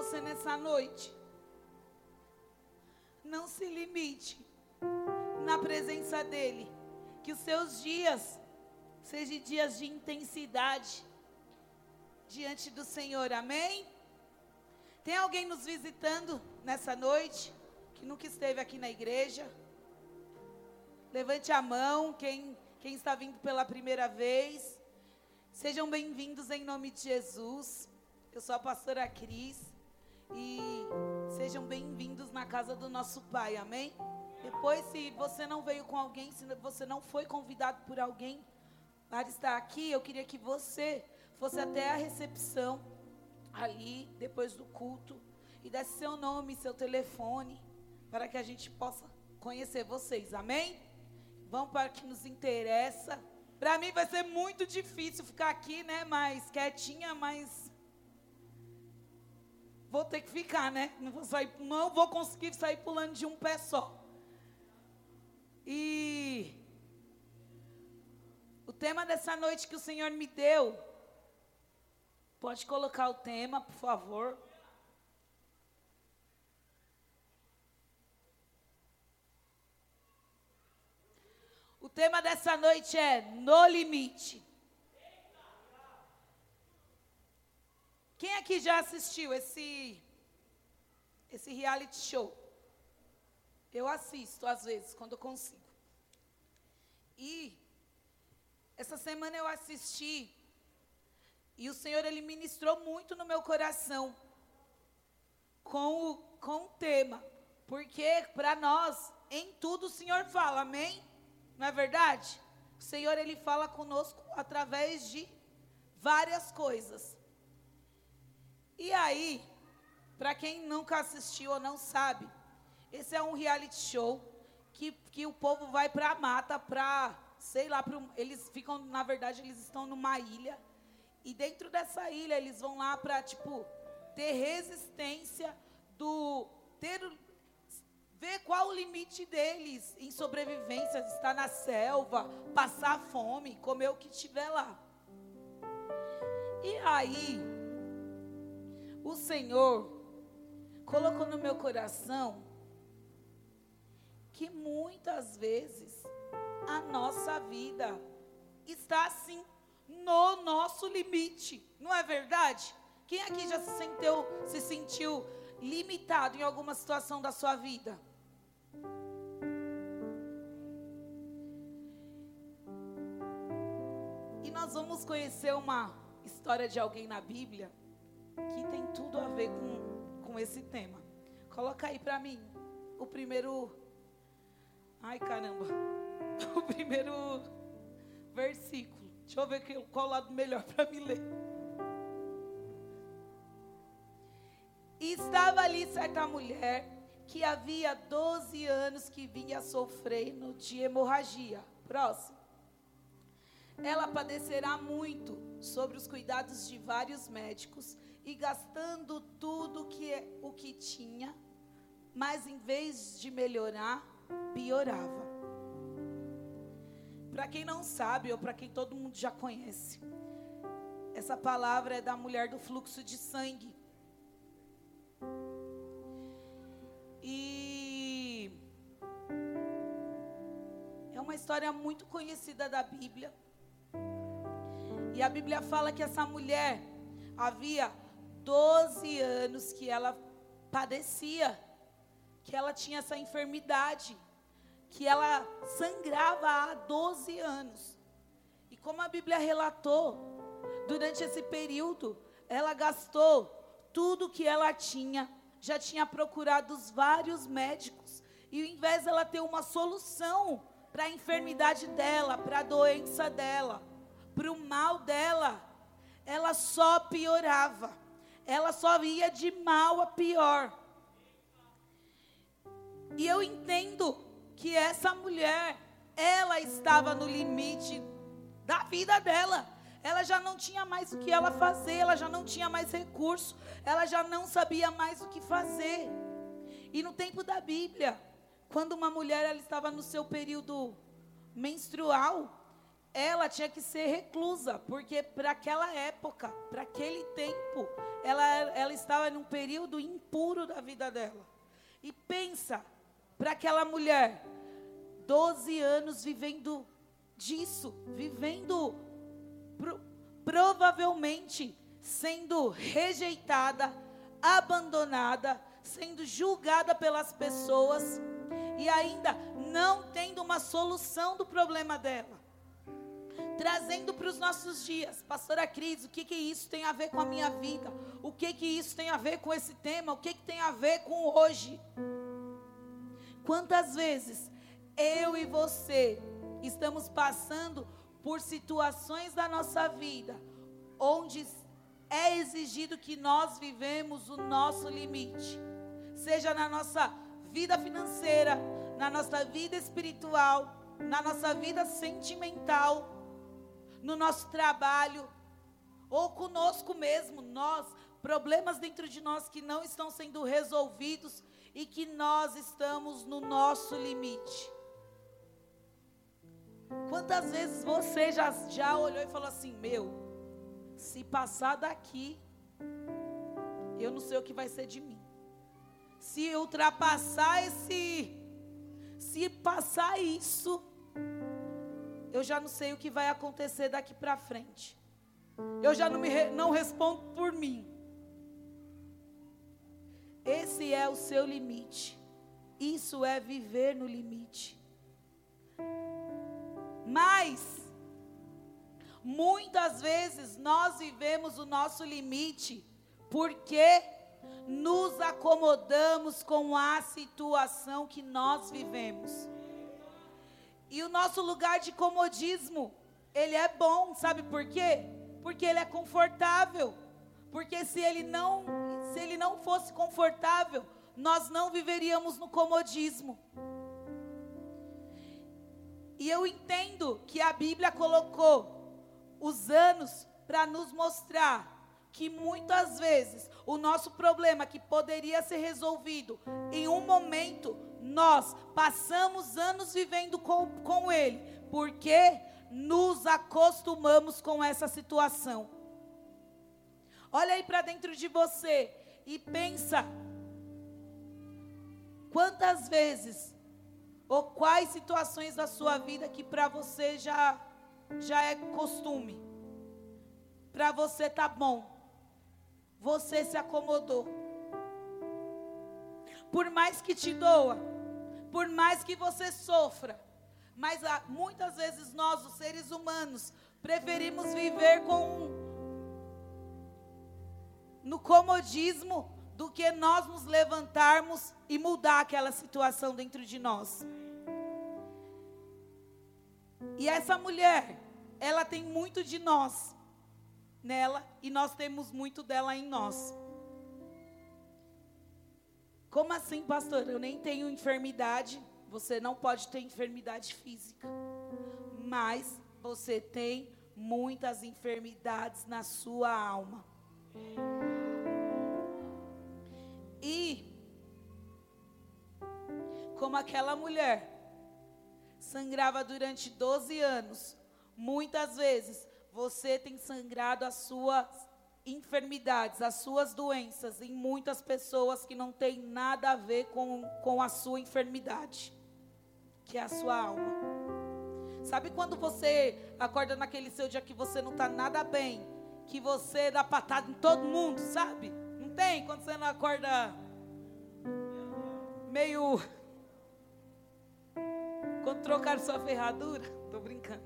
você nessa noite. Não se limite na presença dEle. Que os seus dias sejam dias de intensidade diante do Senhor. Amém? Tem alguém nos visitando nessa noite que nunca esteve aqui na igreja? Levante a mão, quem, quem está vindo pela primeira vez. Sejam bem-vindos em nome de Jesus. Eu sou a pastora Cris e sejam bem-vindos na casa do nosso Pai, amém? Depois, se você não veio com alguém, se você não foi convidado por alguém para estar aqui, eu queria que você fosse até a recepção ali, depois do culto, e desse seu nome, seu telefone, para que a gente possa conhecer vocês, amém? Vamos para o que nos interessa. Para mim vai ser muito difícil ficar aqui, né? Mais quietinha, mas vou ter que ficar, né? Não vou, sair, não vou conseguir sair pulando de um pé só. E o tema dessa noite que o Senhor me deu, pode colocar o tema, por favor. O tema dessa noite é No Limite. Quem aqui já assistiu esse esse reality show? Eu assisto às vezes quando eu consigo. E essa semana eu assisti e o Senhor ele ministrou muito no meu coração com o com o tema, porque para nós em tudo o Senhor fala, amém? Não é verdade? O Senhor ele fala conosco através de várias coisas. E aí, para quem nunca assistiu ou não sabe, esse é um reality show que, que o povo vai para a mata para, sei lá, eles ficam, na verdade, eles estão numa ilha. E dentro dessa ilha eles vão lá para, tipo, ter resistência do ter ver qual o limite deles em sobrevivência, estar na selva, passar fome, comer o que tiver lá. E aí, o Senhor colocou no meu coração que muitas vezes a nossa vida está assim no nosso limite, não é verdade? Quem aqui já se sentiu, se sentiu limitado em alguma situação da sua vida? E nós vamos conhecer uma história de alguém na Bíblia que tem tudo a ver com, com esse tema. Coloca aí para mim o primeiro. Ai caramba! O primeiro versículo. Deixa eu ver qual lado melhor para me ler. Estava ali certa mulher que havia 12 anos que vinha sofrendo de hemorragia. Próximo. Ela padecerá muito sobre os cuidados de vários médicos e gastando tudo que é, o que tinha, mas em vez de melhorar, piorava. Para quem não sabe, ou para quem todo mundo já conhece, essa palavra é da mulher do fluxo de sangue. E é uma história muito conhecida da Bíblia. E a Bíblia fala que essa mulher havia 12 anos que ela padecia, que ela tinha essa enfermidade, que ela sangrava há 12 anos. E como a Bíblia relatou, durante esse período, ela gastou tudo que ela tinha já tinha procurado os vários médicos. E ao invés dela ter uma solução para a enfermidade dela, para a doença dela, para o mal dela, ela só piorava. Ela só ia de mal a pior. E eu entendo que essa mulher, ela estava no limite da vida dela ela já não tinha mais o que ela fazer, ela já não tinha mais recurso, ela já não sabia mais o que fazer. E no tempo da Bíblia, quando uma mulher ela estava no seu período menstrual, ela tinha que ser reclusa, porque para aquela época, para aquele tempo, ela, ela, estava num período impuro da vida dela. E pensa para aquela mulher, 12 anos vivendo disso, vivendo pro, provavelmente sendo rejeitada, abandonada, sendo julgada pelas pessoas e ainda não tendo uma solução do problema dela. Trazendo para os nossos dias, pastora Cris, o que que isso tem a ver com a minha vida? O que que isso tem a ver com esse tema? O que que tem a ver com hoje? Quantas vezes eu e você estamos passando por situações da nossa vida onde é exigido que nós vivemos o nosso limite, seja na nossa vida financeira, na nossa vida espiritual, na nossa vida sentimental, no nosso trabalho, ou conosco mesmo, nós, problemas dentro de nós que não estão sendo resolvidos e que nós estamos no nosso limite. Quantas vezes você já, já olhou e falou assim: Meu, se passar daqui, eu não sei o que vai ser de mim. Se ultrapassar esse, se passar isso, eu já não sei o que vai acontecer daqui para frente. Eu já não, me, não respondo por mim. Esse é o seu limite. Isso é viver no limite. Mas, muitas vezes nós vivemos o nosso limite porque nos acomodamos com a situação que nós vivemos. E o nosso lugar de comodismo, ele é bom, sabe por quê? Porque ele é confortável. Porque se ele não, se ele não fosse confortável, nós não viveríamos no comodismo. E eu entendo que a Bíblia colocou os anos para nos mostrar que muitas vezes o nosso problema que poderia ser resolvido em um momento, nós passamos anos vivendo com, com ele, porque nos acostumamos com essa situação. Olha aí para dentro de você e pensa quantas vezes ou quais situações da sua vida que para você já já é costume? Para você tá bom. Você se acomodou. Por mais que te doa, por mais que você sofra, mas ah, muitas vezes nós, os seres humanos, preferimos viver com no comodismo do que nós nos levantarmos e mudar aquela situação dentro de nós. E essa mulher, ela tem muito de nós nela e nós temos muito dela em nós. Como assim, pastor? Eu nem tenho enfermidade. Você não pode ter enfermidade física. Mas você tem muitas enfermidades na sua alma. E como aquela mulher sangrava durante 12 anos, muitas vezes você tem sangrado as suas enfermidades, as suas doenças em muitas pessoas que não tem nada a ver com, com a sua enfermidade, que é a sua alma. Sabe quando você acorda naquele seu dia que você não está nada bem, que você dá patada em todo mundo, sabe? Não tem? Quando você não acorda meio. Quando trocaram sua ferradura, tô brincando.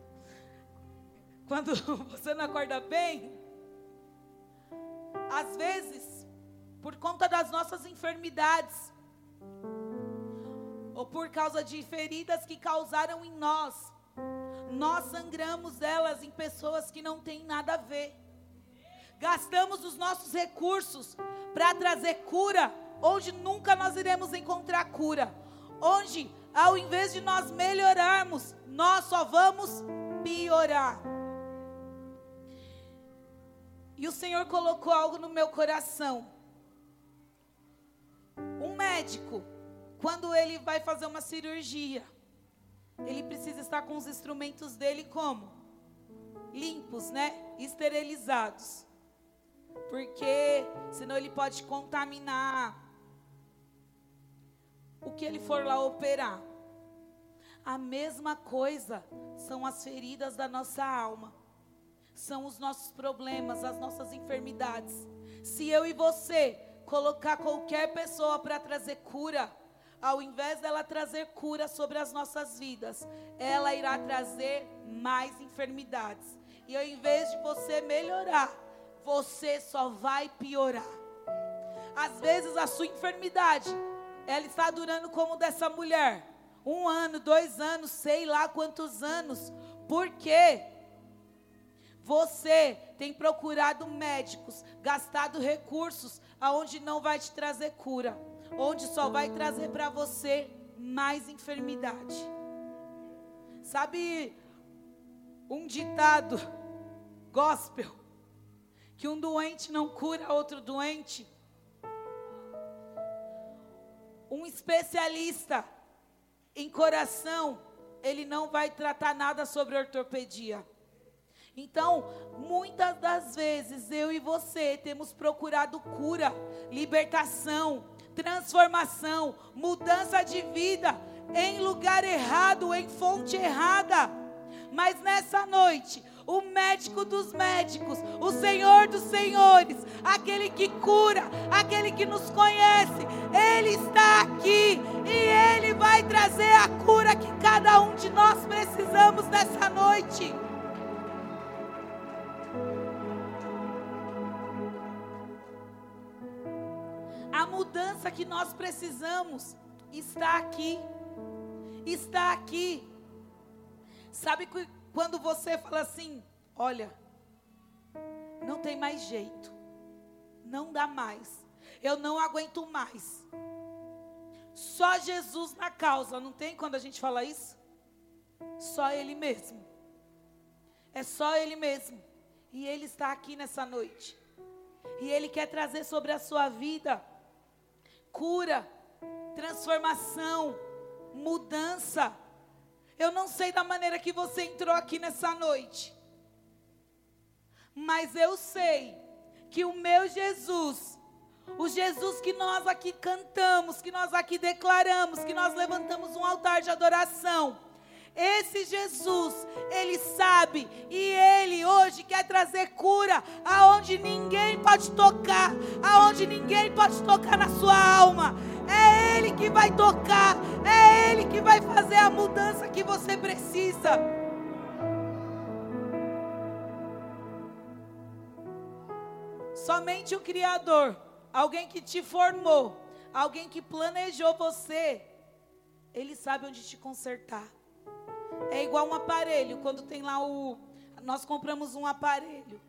Quando você não acorda bem, às vezes, por conta das nossas enfermidades, ou por causa de feridas que causaram em nós, nós sangramos elas em pessoas que não têm nada a ver. Gastamos os nossos recursos para trazer cura, onde nunca nós iremos encontrar cura. Onde, ao invés de nós melhorarmos, nós só vamos piorar. E o Senhor colocou algo no meu coração. Um médico, quando ele vai fazer uma cirurgia, ele precisa estar com os instrumentos dele como? Limpos, né? Esterilizados. Porque senão ele pode contaminar o que ele for lá operar. A mesma coisa são as feridas da nossa alma. São os nossos problemas, as nossas enfermidades. Se eu e você colocar qualquer pessoa para trazer cura, ao invés dela trazer cura sobre as nossas vidas, ela irá trazer mais enfermidades. E ao invés de você melhorar, você só vai piorar. Às vezes a sua enfermidade, ela está durando como dessa mulher. Um ano, dois anos, sei lá quantos anos. Por quê? Você tem procurado médicos, gastado recursos aonde não vai te trazer cura, onde só vai trazer para você mais enfermidade. Sabe um ditado gospel que um doente não cura outro doente? Um especialista em coração, ele não vai tratar nada sobre ortopedia. Então, muitas das vezes eu e você temos procurado cura, libertação, transformação, mudança de vida em lugar errado, em fonte errada. Mas nessa noite, o médico dos médicos, o Senhor dos senhores, aquele que cura, aquele que nos conhece, Ele está aqui e Ele vai trazer a cura que cada um de nós precisamos nessa noite. Mudança que nós precisamos está aqui. Está aqui. Sabe quando você fala assim: olha, não tem mais jeito, não dá mais, eu não aguento mais. Só Jesus na causa, não tem quando a gente fala isso? Só Ele mesmo. É só Ele mesmo. E Ele está aqui nessa noite. E Ele quer trazer sobre a sua vida cura, transformação, mudança. Eu não sei da maneira que você entrou aqui nessa noite, mas eu sei que o meu Jesus, o Jesus que nós aqui cantamos, que nós aqui declaramos, que nós levantamos um altar de adoração, esse Jesus, ele sabe e ele hoje quer trazer cura aonde ninguém pode tocar, aonde ninguém pode tocar na sua alma. É ele que vai tocar, é ele que vai fazer a mudança que você precisa. Somente o Criador, alguém que te formou, alguém que planejou você, ele sabe onde te consertar. É igual um aparelho, quando tem lá o. Nós compramos um aparelho.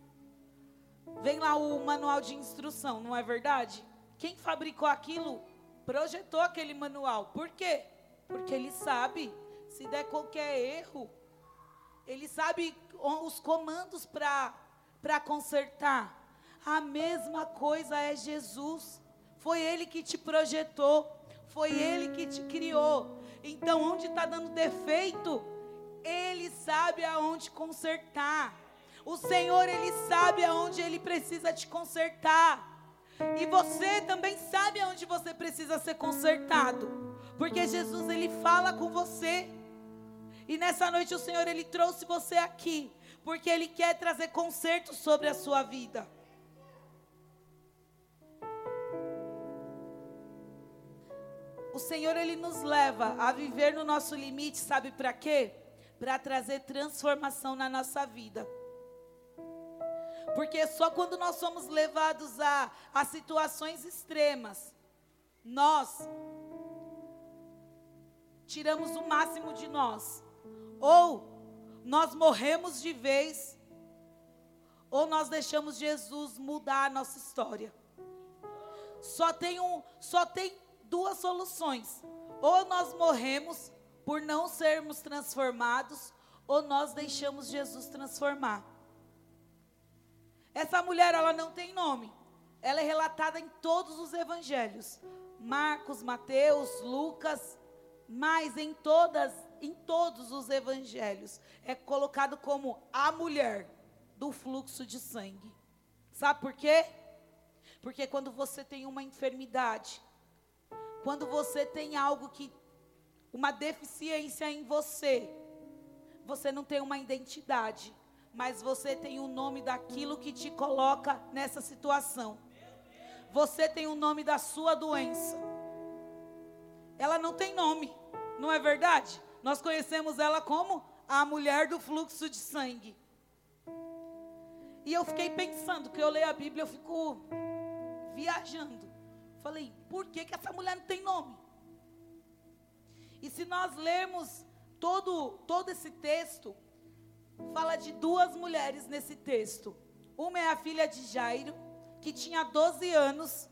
Vem lá o manual de instrução, não é verdade? Quem fabricou aquilo projetou aquele manual. Por quê? Porque ele sabe, se der qualquer erro, ele sabe os comandos para consertar. A mesma coisa é Jesus. Foi Ele que te projetou, foi Ele que te criou. Então, onde está dando defeito, Ele sabe aonde consertar. O Senhor, Ele sabe aonde Ele precisa te consertar. E você também sabe aonde você precisa ser consertado. Porque Jesus, Ele fala com você. E nessa noite o Senhor, Ele trouxe você aqui. Porque Ele quer trazer conserto sobre a sua vida. O Senhor ele nos leva a viver no nosso limite, sabe para quê? Para trazer transformação na nossa vida. Porque só quando nós somos levados a, a situações extremas, nós tiramos o máximo de nós. Ou nós morremos de vez, ou nós deixamos Jesus mudar a nossa história. Só tem um, só tem duas soluções. Ou nós morremos por não sermos transformados, ou nós deixamos Jesus transformar. Essa mulher, ela não tem nome. Ela é relatada em todos os evangelhos. Marcos, Mateus, Lucas, mas em todas, em todos os evangelhos é colocado como a mulher do fluxo de sangue. Sabe por quê? Porque quando você tem uma enfermidade, quando você tem algo que uma deficiência em você, você não tem uma identidade, mas você tem o nome daquilo que te coloca nessa situação. Você tem o nome da sua doença. Ela não tem nome, não é verdade? Nós conhecemos ela como a mulher do fluxo de sangue. E eu fiquei pensando, que eu leio a Bíblia, eu fico viajando. Falei, por que, que essa mulher não tem nome? E se nós lermos todo, todo esse texto, fala de duas mulheres nesse texto. Uma é a filha de Jairo, que tinha 12 anos,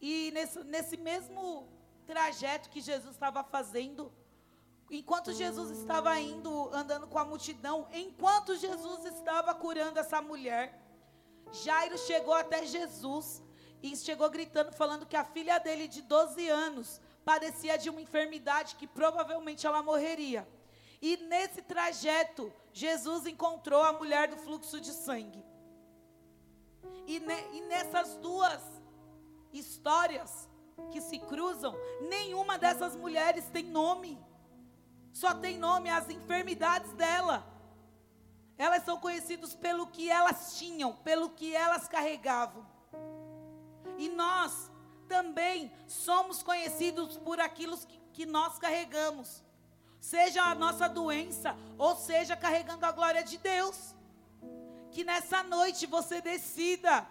e nesse, nesse mesmo trajeto que Jesus estava fazendo, enquanto Jesus estava indo, andando com a multidão, enquanto Jesus estava curando essa mulher, Jairo chegou até Jesus e chegou gritando, falando que a filha dele, de 12 anos, padecia de uma enfermidade que provavelmente ela morreria. E nesse trajeto, Jesus encontrou a mulher do fluxo de sangue. E, ne, e nessas duas histórias que se cruzam, nenhuma dessas mulheres tem nome. Só tem nome as enfermidades dela. Elas são conhecidas pelo que elas tinham, pelo que elas carregavam. E nós também somos conhecidos por aquilo que, que nós carregamos seja a nossa doença, ou seja carregando a glória de Deus. Que nessa noite você decida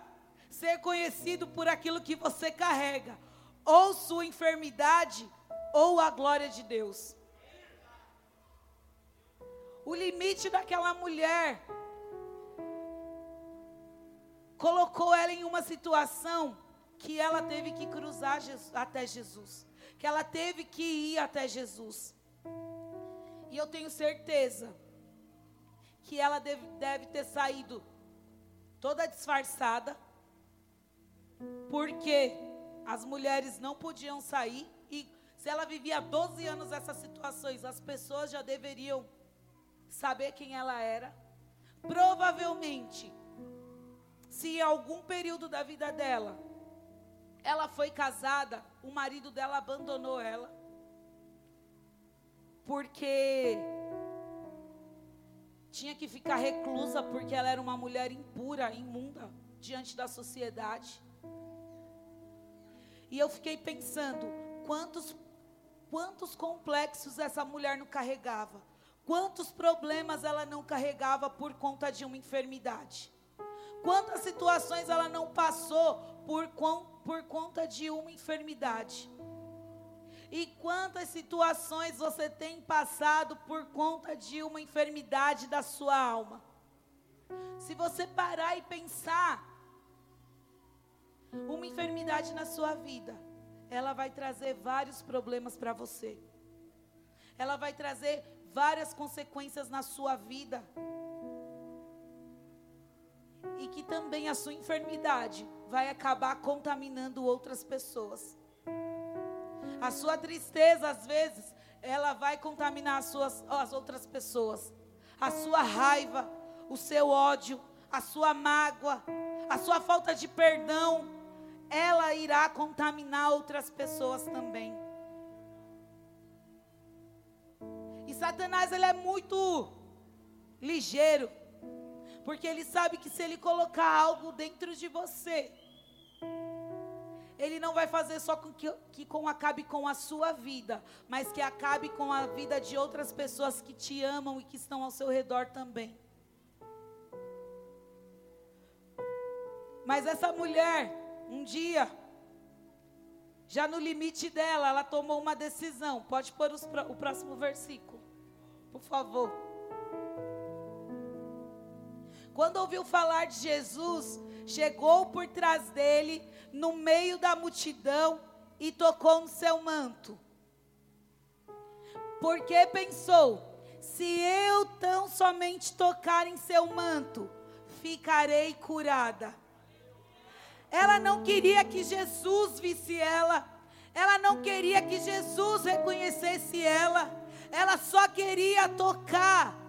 ser conhecido por aquilo que você carrega, ou sua enfermidade, ou a glória de Deus. O limite daquela mulher colocou ela em uma situação que ela teve que cruzar Jesus, até Jesus, que ela teve que ir até Jesus. E eu tenho certeza que ela deve, deve ter saído toda disfarçada, porque as mulheres não podiam sair. E se ela vivia 12 anos essas situações, as pessoas já deveriam saber quem ela era. Provavelmente, se em algum período da vida dela ela foi casada, o marido dela abandonou ela porque tinha que ficar reclusa porque ela era uma mulher impura, imunda diante da sociedade. E eu fiquei pensando, quantos quantos complexos essa mulher não carregava? Quantos problemas ela não carregava por conta de uma enfermidade? Quantas situações ela não passou por, por conta de uma enfermidade? E quantas situações você tem passado por conta de uma enfermidade da sua alma? Se você parar e pensar, uma enfermidade na sua vida, ela vai trazer vários problemas para você. Ela vai trazer várias consequências na sua vida. E que também a sua enfermidade vai acabar contaminando outras pessoas. A sua tristeza, às vezes, ela vai contaminar as, suas, as outras pessoas. A sua raiva, o seu ódio, a sua mágoa, a sua falta de perdão, ela irá contaminar outras pessoas também. E Satanás, ele é muito ligeiro, porque ele sabe que se ele colocar algo dentro de você, ele não vai fazer só com que, que com acabe com a sua vida, mas que acabe com a vida de outras pessoas que te amam e que estão ao seu redor também. Mas essa mulher, um dia, já no limite dela, ela tomou uma decisão. Pode pôr os, o próximo versículo, por favor. Quando ouviu falar de Jesus, chegou por trás dele no meio da multidão e tocou no seu manto. Porque pensou: se eu tão somente tocar em seu manto, ficarei curada. Ela não queria que Jesus visse ela, ela não queria que Jesus reconhecesse ela, ela só queria tocar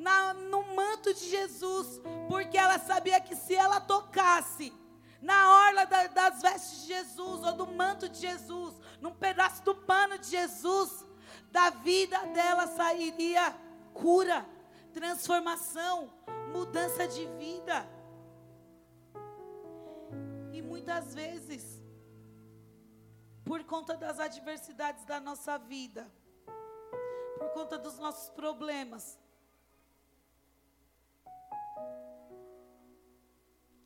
na, no manto de Jesus, porque ela sabia que se ela tocasse, orla da, das vestes de Jesus, ou do manto de Jesus, num pedaço do pano de Jesus, da vida dela sairia cura, transformação, mudança de vida. E muitas vezes, por conta das adversidades da nossa vida, por conta dos nossos problemas,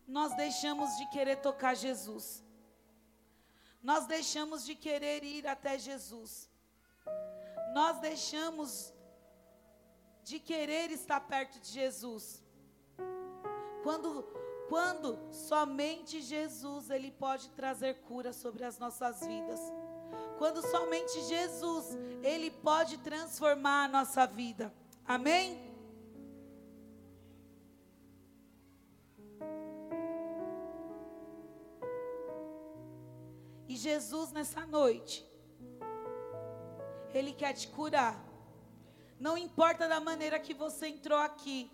nós deixamos de querer tocar Jesus. Nós deixamos de querer ir até Jesus. Nós deixamos de querer estar perto de Jesus. Quando quando somente Jesus ele pode trazer cura sobre as nossas vidas. Quando somente Jesus ele pode transformar a nossa vida. Amém? E Jesus nessa noite, Ele quer te curar. Não importa da maneira que você entrou aqui,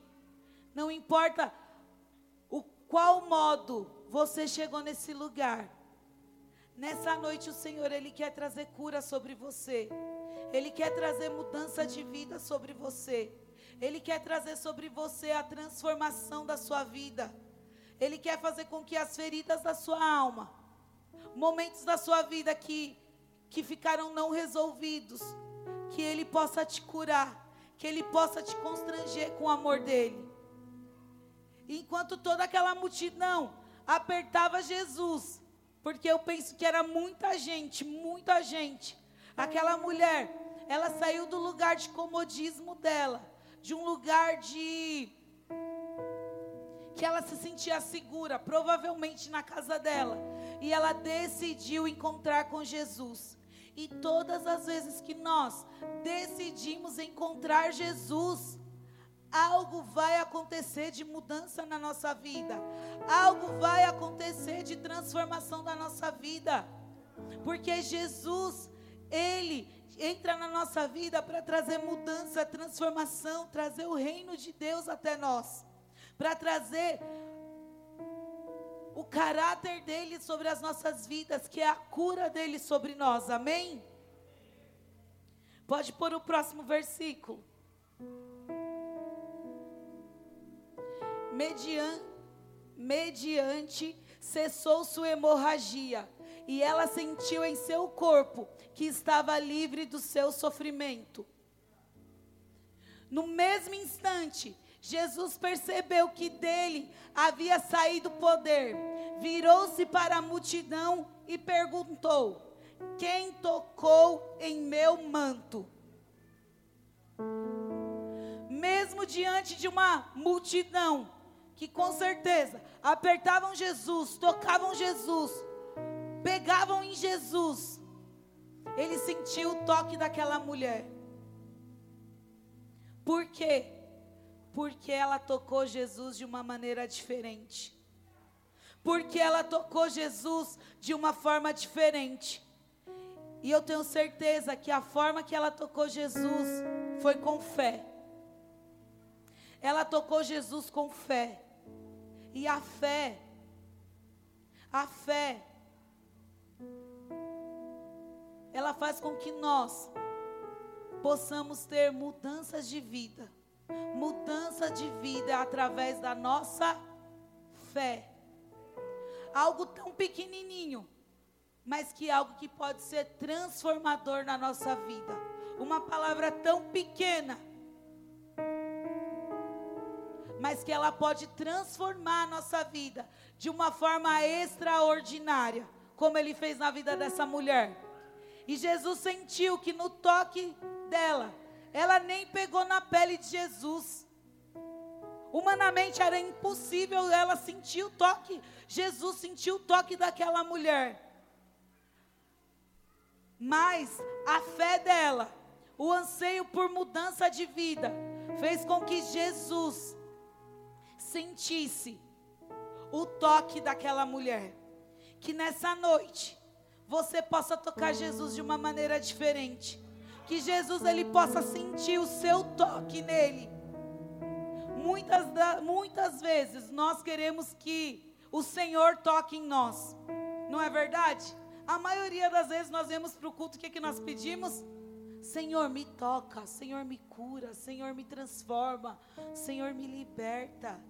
não importa o qual modo você chegou nesse lugar. Nessa noite o Senhor ele quer trazer cura sobre você. Ele quer trazer mudança de vida sobre você. Ele quer trazer sobre você a transformação da sua vida. Ele quer fazer com que as feridas da sua alma momentos da sua vida que, que ficaram não resolvidos, que Ele possa te curar, que Ele possa te constranger com o amor dEle. Enquanto toda aquela multidão apertava Jesus, porque eu penso que era muita gente, muita gente. Aquela mulher, ela saiu do lugar de comodismo dela, de um lugar de que ela se sentia segura, provavelmente na casa dela e ela decidiu encontrar com Jesus. E todas as vezes que nós decidimos encontrar Jesus, algo vai acontecer de mudança na nossa vida, algo vai acontecer de transformação da nossa vida, porque Jesus, Ele entra na nossa vida para trazer mudança, transformação, trazer o reino de Deus até nós, para trazer o caráter dele sobre as nossas vidas, que é a cura dele sobre nós. Amém? Pode pôr o próximo versículo. Median, mediante cessou sua hemorragia, e ela sentiu em seu corpo que estava livre do seu sofrimento. No mesmo instante, Jesus percebeu que dele havia saído poder, virou-se para a multidão e perguntou: Quem tocou em meu manto? Mesmo diante de uma multidão que com certeza apertavam Jesus, tocavam Jesus, pegavam em Jesus, ele sentiu o toque daquela mulher. Por quê? Porque ela tocou Jesus de uma maneira diferente. Porque ela tocou Jesus de uma forma diferente. E eu tenho certeza que a forma que ela tocou Jesus foi com fé. Ela tocou Jesus com fé. E a fé, a fé, ela faz com que nós possamos ter mudanças de vida mudança de vida através da nossa fé. Algo tão pequenininho, mas que é algo que pode ser transformador na nossa vida. Uma palavra tão pequena, mas que ela pode transformar a nossa vida de uma forma extraordinária, como ele fez na vida dessa mulher. E Jesus sentiu que no toque dela, ela nem pegou na pele de Jesus. Humanamente era impossível ela sentir o toque. Jesus sentiu o toque daquela mulher. Mas a fé dela, o anseio por mudança de vida, fez com que Jesus sentisse o toque daquela mulher. Que nessa noite você possa tocar Jesus de uma maneira diferente que Jesus ele possa sentir o seu toque nele. Muitas, muitas vezes nós queremos que o Senhor toque em nós. Não é verdade? A maioria das vezes nós vemos para o culto, o que, é que nós pedimos? Senhor, me toca, Senhor, me cura, Senhor, me transforma, Senhor, me liberta.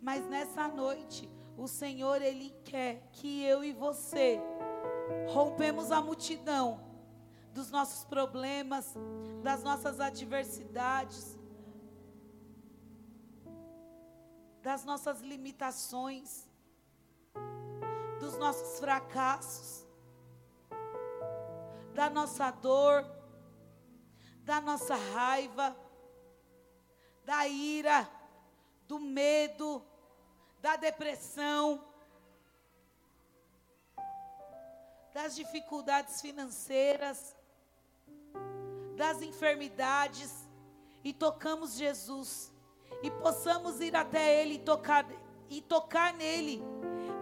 Mas nessa noite, o Senhor, Ele quer que eu e você rompemos a multidão dos nossos problemas, das nossas adversidades, das nossas limitações, dos nossos fracassos, da nossa dor, da nossa raiva, da ira, do medo, da depressão, das dificuldades financeiras, das enfermidades e tocamos Jesus e possamos ir até Ele e tocar, e tocar nele,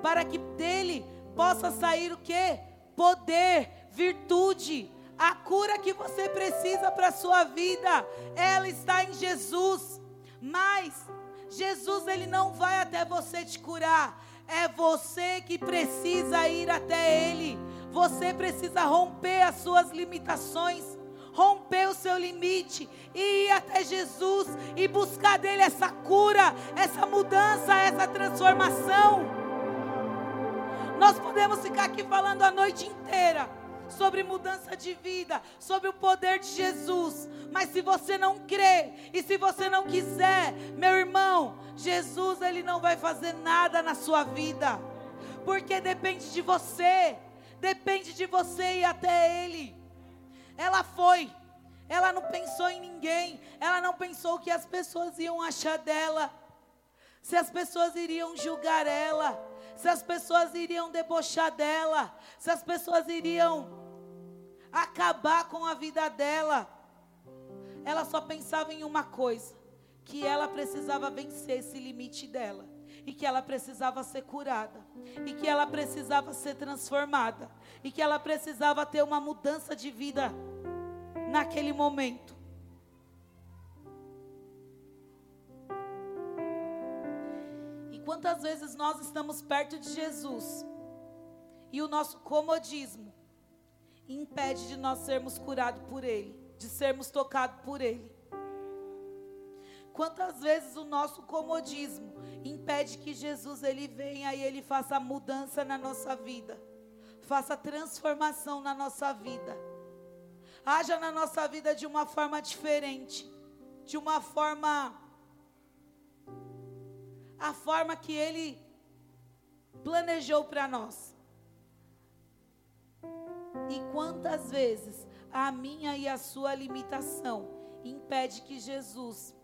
para que dele possa sair o que? Poder, virtude, a cura que você precisa para a sua vida, ela está em Jesus. Mas Jesus ele não vai até você te curar, é você que precisa ir até ele. Você precisa romper as suas limitações, romper o seu limite e ir até Jesus e buscar dele essa cura, essa mudança, essa transformação. Nós podemos ficar aqui falando a noite inteira sobre mudança de vida, sobre o poder de Jesus. Mas se você não crê e se você não quiser, meu irmão, Jesus ele não vai fazer nada na sua vida. Porque depende de você. Depende de você ir até ele. Ela foi. Ela não pensou em ninguém. Ela não pensou o que as pessoas iam achar dela. Se as pessoas iriam julgar ela se as pessoas iriam debochar dela, se as pessoas iriam acabar com a vida dela. Ela só pensava em uma coisa: que ela precisava vencer esse limite dela. E que ela precisava ser curada. E que ela precisava ser transformada. E que ela precisava ter uma mudança de vida naquele momento. E quantas vezes nós estamos perto de Jesus e o nosso comodismo impede de nós sermos curados por Ele, de sermos tocados por Ele. Quantas vezes o nosso comodismo impede que Jesus ele venha e ele faça mudança na nossa vida, faça transformação na nossa vida, haja na nossa vida de uma forma diferente, de uma forma a forma que ele planejou para nós. E quantas vezes a minha e a sua limitação impede que Jesus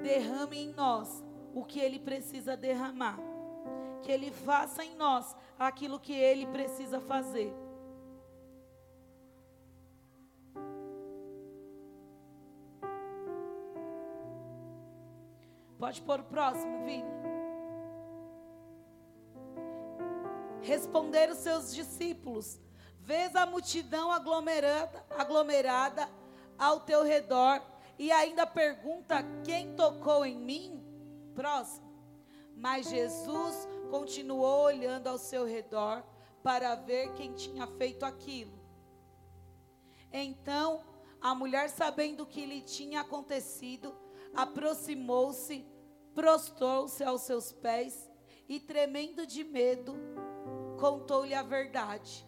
derrame em nós o que ele precisa derramar, que ele faça em nós aquilo que ele precisa fazer. Pode pôr o próximo, Vini. Responder os seus discípulos Vês a multidão aglomerada, aglomerada ao teu redor e ainda pergunta: quem tocou em mim? Próximo. Mas Jesus continuou olhando ao seu redor para ver quem tinha feito aquilo. Então, a mulher, sabendo o que lhe tinha acontecido, aproximou-se, prostrou-se aos seus pés e, tremendo de medo, contou-lhe a verdade.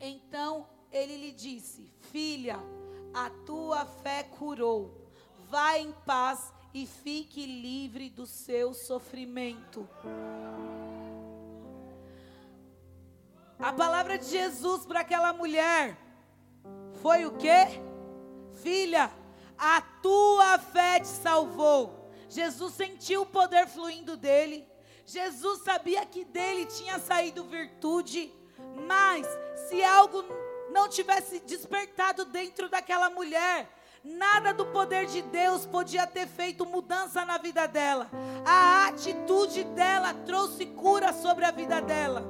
Então ele lhe disse: Filha, a tua fé curou. Vá em paz e fique livre do seu sofrimento. A palavra de Jesus para aquela mulher foi o quê? Filha, a tua fé te salvou. Jesus sentiu o poder fluindo dele. Jesus sabia que dele tinha saído virtude. Mas se algo não tivesse despertado dentro daquela mulher, nada do poder de Deus podia ter feito mudança na vida dela. A atitude dela trouxe cura sobre a vida dela.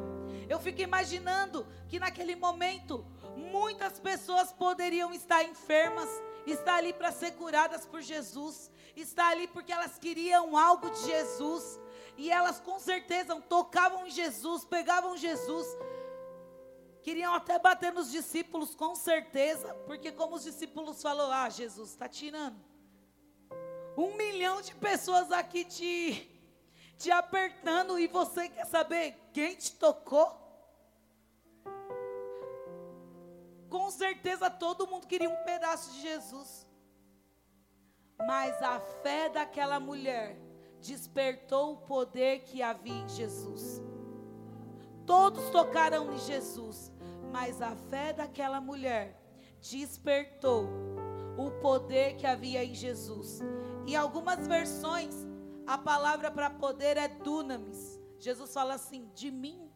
Eu fico imaginando que naquele momento muitas pessoas poderiam estar enfermas, estar ali para ser curadas por Jesus, estar ali porque elas queriam algo de Jesus. E elas com certeza tocavam em Jesus, pegavam Jesus, queriam até bater nos discípulos, com certeza, porque como os discípulos falou, ah, Jesus está tirando. Um milhão de pessoas aqui te, te apertando e você quer saber quem te tocou? Com certeza todo mundo queria um pedaço de Jesus. Mas a fé daquela mulher despertou o poder que havia em Jesus. Todos tocaram em Jesus, mas a fé daquela mulher despertou o poder que havia em Jesus. Em algumas versões, a palavra para poder é dunamis. Jesus fala assim: de mim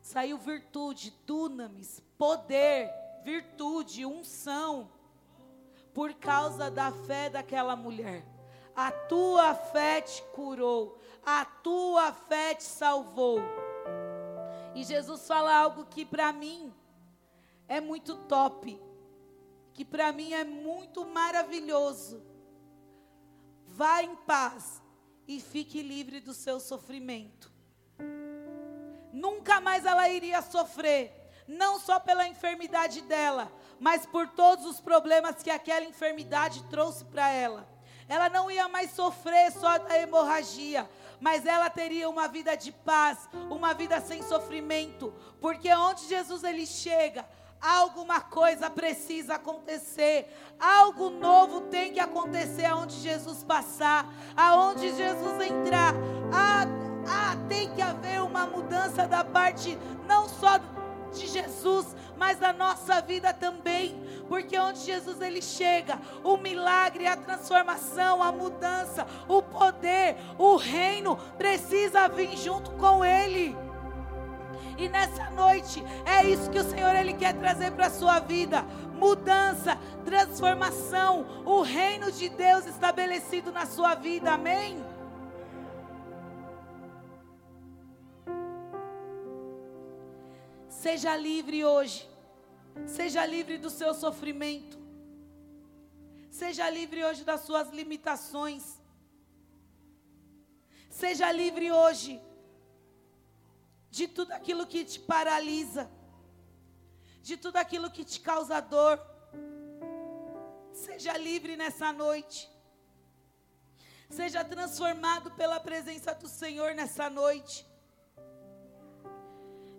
saiu virtude, dunamis, poder, virtude, unção por causa da fé daquela mulher. A tua fé te curou, a tua fé te salvou. E Jesus fala algo que para mim é muito top, que para mim é muito maravilhoso. Vá em paz e fique livre do seu sofrimento. Nunca mais ela iria sofrer não só pela enfermidade dela, mas por todos os problemas que aquela enfermidade trouxe para ela. Ela não ia mais sofrer só da hemorragia, mas ela teria uma vida de paz, uma vida sem sofrimento, porque onde Jesus ele chega, alguma coisa precisa acontecer, algo novo tem que acontecer aonde Jesus passar, aonde Jesus entrar. Ah, ah, tem que haver uma mudança da parte não só de Jesus, mas da nossa vida também, porque onde Jesus ele chega, o milagre, a transformação, a mudança, o poder, o reino precisa vir junto com ele. E nessa noite é isso que o Senhor ele quer trazer para a sua vida. Mudança, transformação, o reino de Deus estabelecido na sua vida. Amém. Seja livre hoje. Seja livre do seu sofrimento. Seja livre hoje das suas limitações. Seja livre hoje de tudo aquilo que te paralisa, de tudo aquilo que te causa dor. Seja livre nessa noite. Seja transformado pela presença do Senhor nessa noite.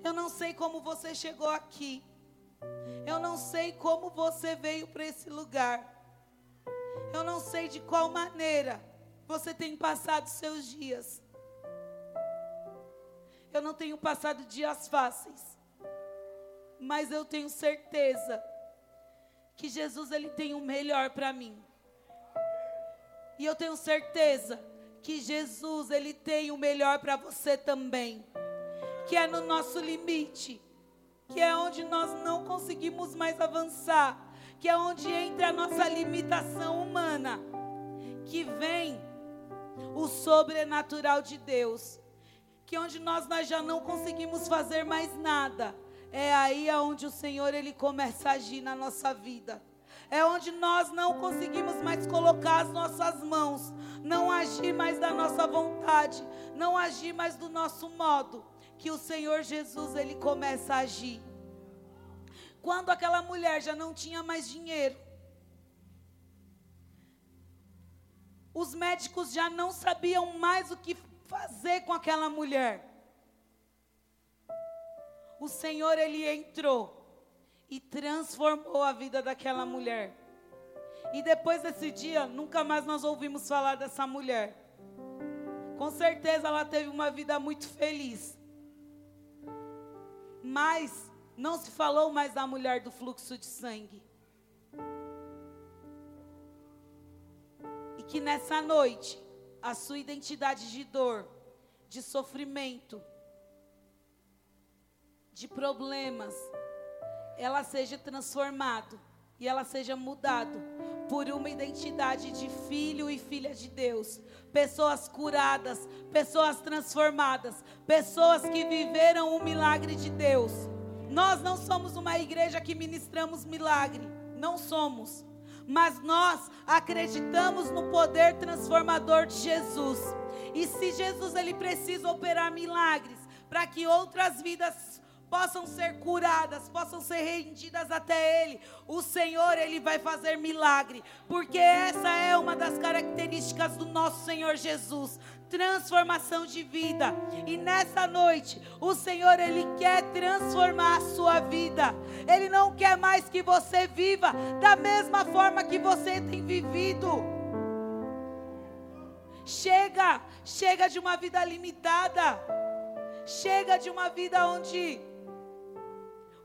Eu não sei como você chegou aqui. Eu não sei como você veio para esse lugar. Eu não sei de qual maneira você tem passado seus dias. Eu não tenho passado dias fáceis. Mas eu tenho certeza que Jesus ele tem o melhor para mim. E eu tenho certeza que Jesus ele tem o melhor para você também que é no nosso limite, que é onde nós não conseguimos mais avançar, que é onde entra a nossa limitação humana, que vem o sobrenatural de Deus, que onde nós, nós já não conseguimos fazer mais nada, é aí aonde o Senhor ele começa a agir na nossa vida. É onde nós não conseguimos mais colocar as nossas mãos, não agir mais da nossa vontade, não agir mais do nosso modo que o Senhor Jesus ele começa a agir. Quando aquela mulher já não tinha mais dinheiro, os médicos já não sabiam mais o que fazer com aquela mulher. O Senhor ele entrou e transformou a vida daquela mulher. E depois desse dia, nunca mais nós ouvimos falar dessa mulher. Com certeza ela teve uma vida muito feliz. Mas não se falou mais da mulher do fluxo de sangue. E que nessa noite, a sua identidade de dor, de sofrimento, de problemas, ela seja transformado e ela seja mudado por uma identidade de filho e filha de Deus. Pessoas curadas, pessoas transformadas, pessoas que viveram o milagre de Deus. Nós não somos uma igreja que ministramos milagre, não somos. mas nós acreditamos no poder transformador de Jesus. E se Jesus ele precisa operar milagres para que outras vidas possam ser curadas, possam ser rendidas até Ele. O Senhor, Ele vai fazer milagre, porque essa é uma das características do nosso Senhor Jesus transformação de vida. E nessa noite, o Senhor ele quer transformar a sua vida. Ele não quer mais que você viva da mesma forma que você tem vivido. Chega, chega de uma vida limitada. Chega de uma vida onde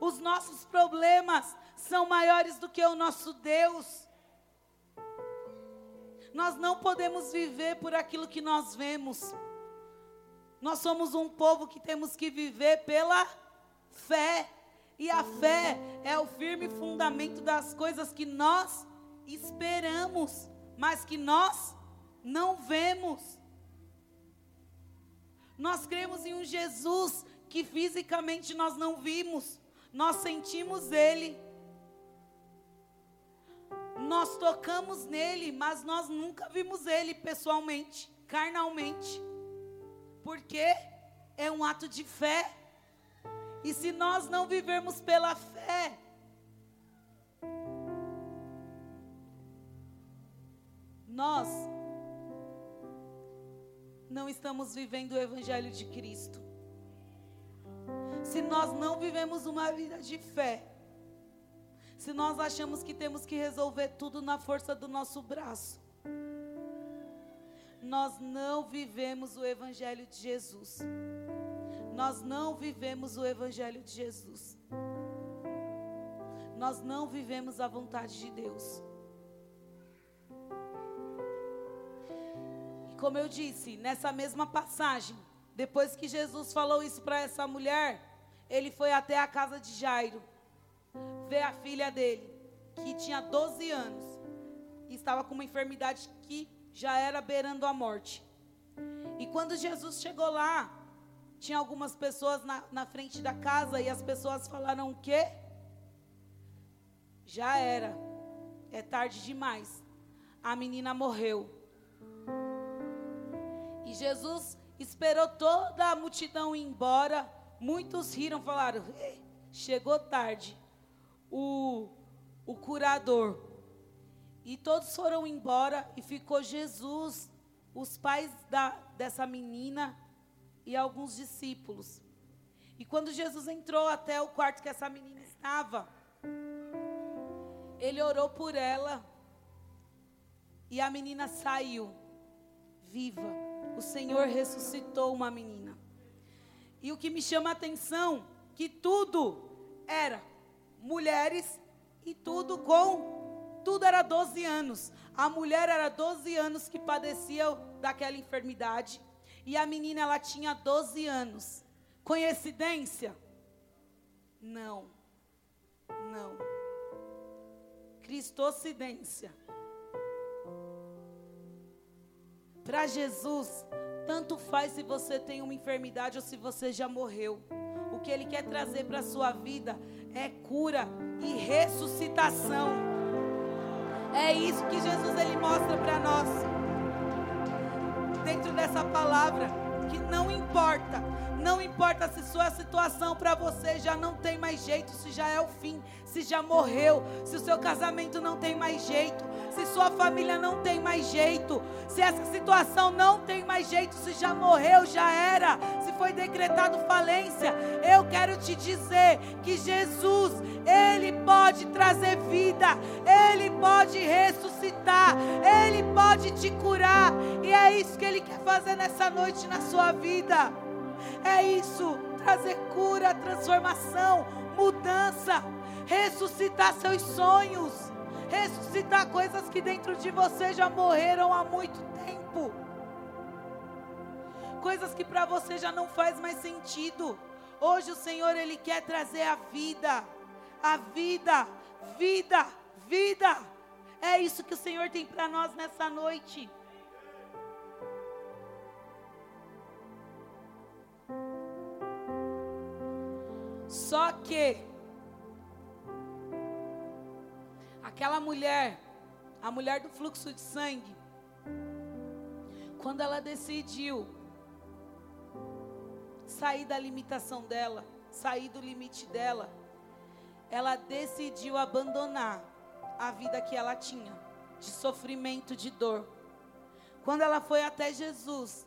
os nossos problemas são maiores do que o nosso Deus. Nós não podemos viver por aquilo que nós vemos. Nós somos um povo que temos que viver pela fé. E a fé é o firme fundamento das coisas que nós esperamos, mas que nós não vemos. Nós cremos em um Jesus que fisicamente nós não vimos, nós sentimos Ele, nós tocamos nele, mas nós nunca vimos Ele pessoalmente, carnalmente, porque é um ato de fé, e se nós não vivermos pela fé, nós não estamos vivendo o Evangelho de Cristo se nós não vivemos uma vida de fé, se nós achamos que temos que resolver tudo na força do nosso braço, nós não vivemos o Evangelho de Jesus. Nós não vivemos o Evangelho de Jesus. Nós não vivemos a vontade de Deus. E como eu disse, nessa mesma passagem, depois que Jesus falou isso para essa mulher, ele foi até a casa de Jairo, ver a filha dele, que tinha 12 anos, e estava com uma enfermidade que já era beirando a morte. E quando Jesus chegou lá, tinha algumas pessoas na, na frente da casa, e as pessoas falaram o quê? Já era, é tarde demais. A menina morreu. E Jesus esperou toda a multidão ir embora Muitos riram, falaram: chegou tarde. O, o curador. E todos foram embora e ficou Jesus, os pais da, dessa menina e alguns discípulos. E quando Jesus entrou até o quarto que essa menina estava, ele orou por ela e a menina saiu viva. O Senhor ressuscitou uma menina. E o que me chama a atenção, que tudo era mulheres e tudo com, tudo era 12 anos. A mulher era 12 anos que padecia daquela enfermidade. E a menina, ela tinha 12 anos. Coincidência? Não. Não. Cristocidência. Para Jesus, tanto faz se você tem uma enfermidade ou se você já morreu. O que Ele quer trazer para a sua vida é cura e ressuscitação. É isso que Jesus ele mostra para nós. Dentro dessa palavra, que não importa. Não importa se sua situação para você já não tem mais jeito, se já é o fim, se já morreu, se o seu casamento não tem mais jeito, se sua família não tem mais jeito, se essa situação não tem mais jeito, se já morreu, já era, se foi decretado falência, eu quero te dizer que Jesus, Ele pode trazer vida, Ele pode ressuscitar, Ele pode te curar, e é isso que Ele quer fazer nessa noite na sua vida. É isso, trazer cura, transformação, mudança, ressuscitar seus sonhos, ressuscitar coisas que dentro de você já morreram há muito tempo. Coisas que para você já não faz mais sentido. Hoje o Senhor ele quer trazer a vida, a vida, vida, vida. É isso que o Senhor tem para nós nessa noite. Só que aquela mulher, a mulher do fluxo de sangue, quando ela decidiu sair da limitação dela, sair do limite dela, ela decidiu abandonar a vida que ela tinha, de sofrimento, de dor. Quando ela foi até Jesus,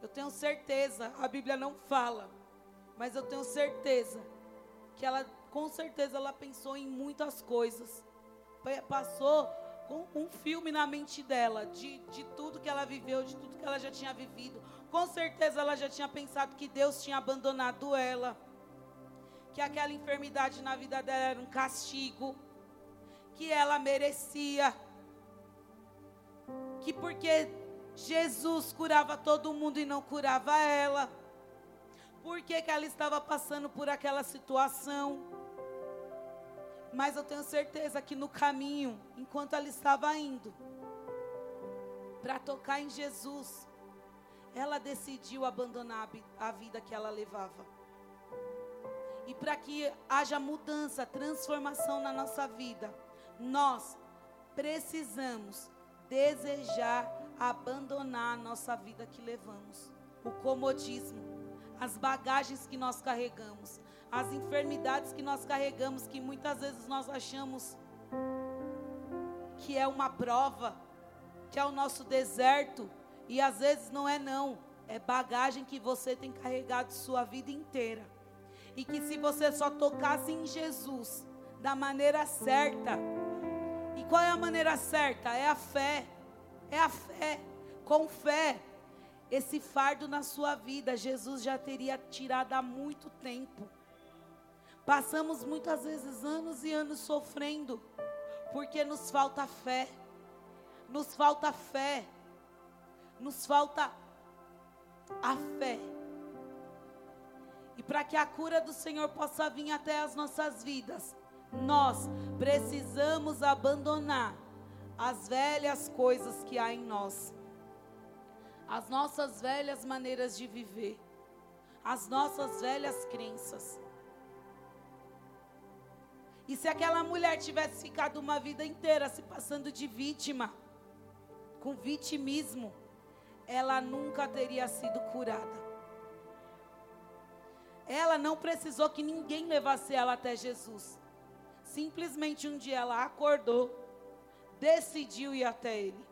eu tenho certeza, a Bíblia não fala, mas eu tenho certeza que ela, com certeza, ela pensou em muitas coisas. Passou um filme na mente dela, de, de tudo que ela viveu, de tudo que ela já tinha vivido. Com certeza ela já tinha pensado que Deus tinha abandonado ela. Que aquela enfermidade na vida dela era um castigo. Que ela merecia. Que porque Jesus curava todo mundo e não curava ela. Por que, que ela estava passando por aquela situação? Mas eu tenho certeza que no caminho, enquanto ela estava indo para tocar em Jesus, ela decidiu abandonar a vida que ela levava. E para que haja mudança, transformação na nossa vida, nós precisamos desejar abandonar a nossa vida que levamos, o comodismo, as bagagens que nós carregamos, as enfermidades que nós carregamos, que muitas vezes nós achamos que é uma prova, que é o nosso deserto, e às vezes não é não, é bagagem que você tem carregado sua vida inteira. E que se você só tocasse em Jesus da maneira certa, e qual é a maneira certa? É a fé. É a fé. Com fé, esse fardo na sua vida, Jesus já teria tirado há muito tempo. Passamos muitas vezes anos e anos sofrendo, porque nos falta fé, nos falta fé, nos falta a fé. E para que a cura do Senhor possa vir até as nossas vidas, nós precisamos abandonar as velhas coisas que há em nós, as nossas velhas maneiras de viver, as nossas velhas crenças. E se aquela mulher tivesse ficado uma vida inteira se passando de vítima, com vitimismo, ela nunca teria sido curada. Ela não precisou que ninguém levasse ela até Jesus. Simplesmente um dia ela acordou, decidiu ir até Ele.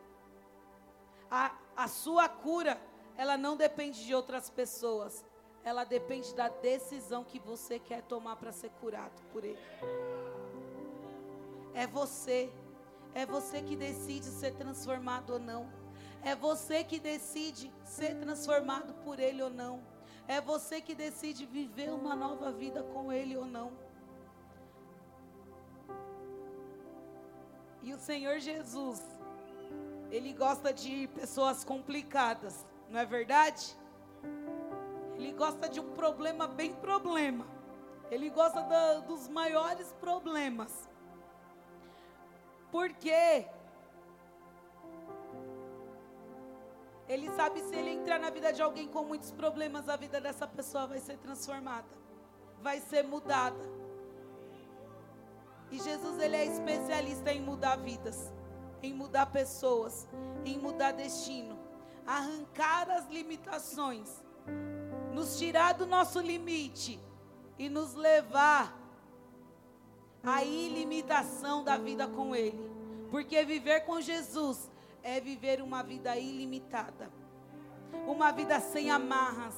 A, a sua cura, ela não depende de outras pessoas. Ela depende da decisão que você quer tomar para ser curado por Ele. É você. É você que decide ser transformado ou não. É você que decide ser transformado por Ele ou não. É você que decide viver uma nova vida com Ele ou não. E o Senhor Jesus, Ele gosta de pessoas complicadas, não é verdade? Ele gosta de um problema bem problema. Ele gosta da, dos maiores problemas. Porque ele sabe se ele entrar na vida de alguém com muitos problemas, a vida dessa pessoa vai ser transformada, vai ser mudada. E Jesus ele é especialista em mudar vidas, em mudar pessoas, em mudar destino, arrancar as limitações, nos tirar do nosso limite e nos levar a ilimitação da vida com Ele. Porque viver com Jesus é viver uma vida ilimitada, uma vida sem amarras,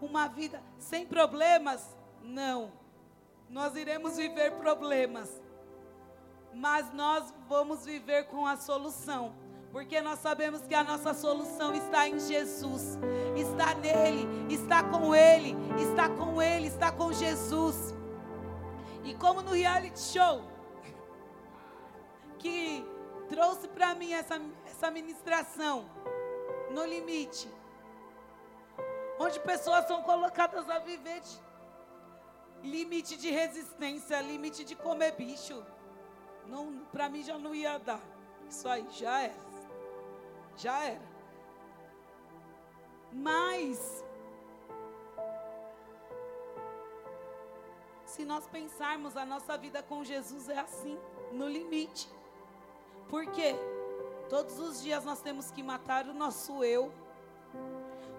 uma vida sem problemas. Não, nós iremos viver problemas, mas nós vamos viver com a solução. Porque nós sabemos que a nossa solução está em Jesus, está nele, está com ele, está com ele, está com Jesus. E como no reality show, que trouxe para mim essa, essa ministração, no limite, onde pessoas são colocadas a viver de limite de resistência, limite de comer bicho. Não, para mim já não ia dar. Isso aí já era. Já era. Mas Se nós pensarmos, a nossa vida com Jesus é assim, no limite. Por quê? Todos os dias nós temos que matar o nosso eu,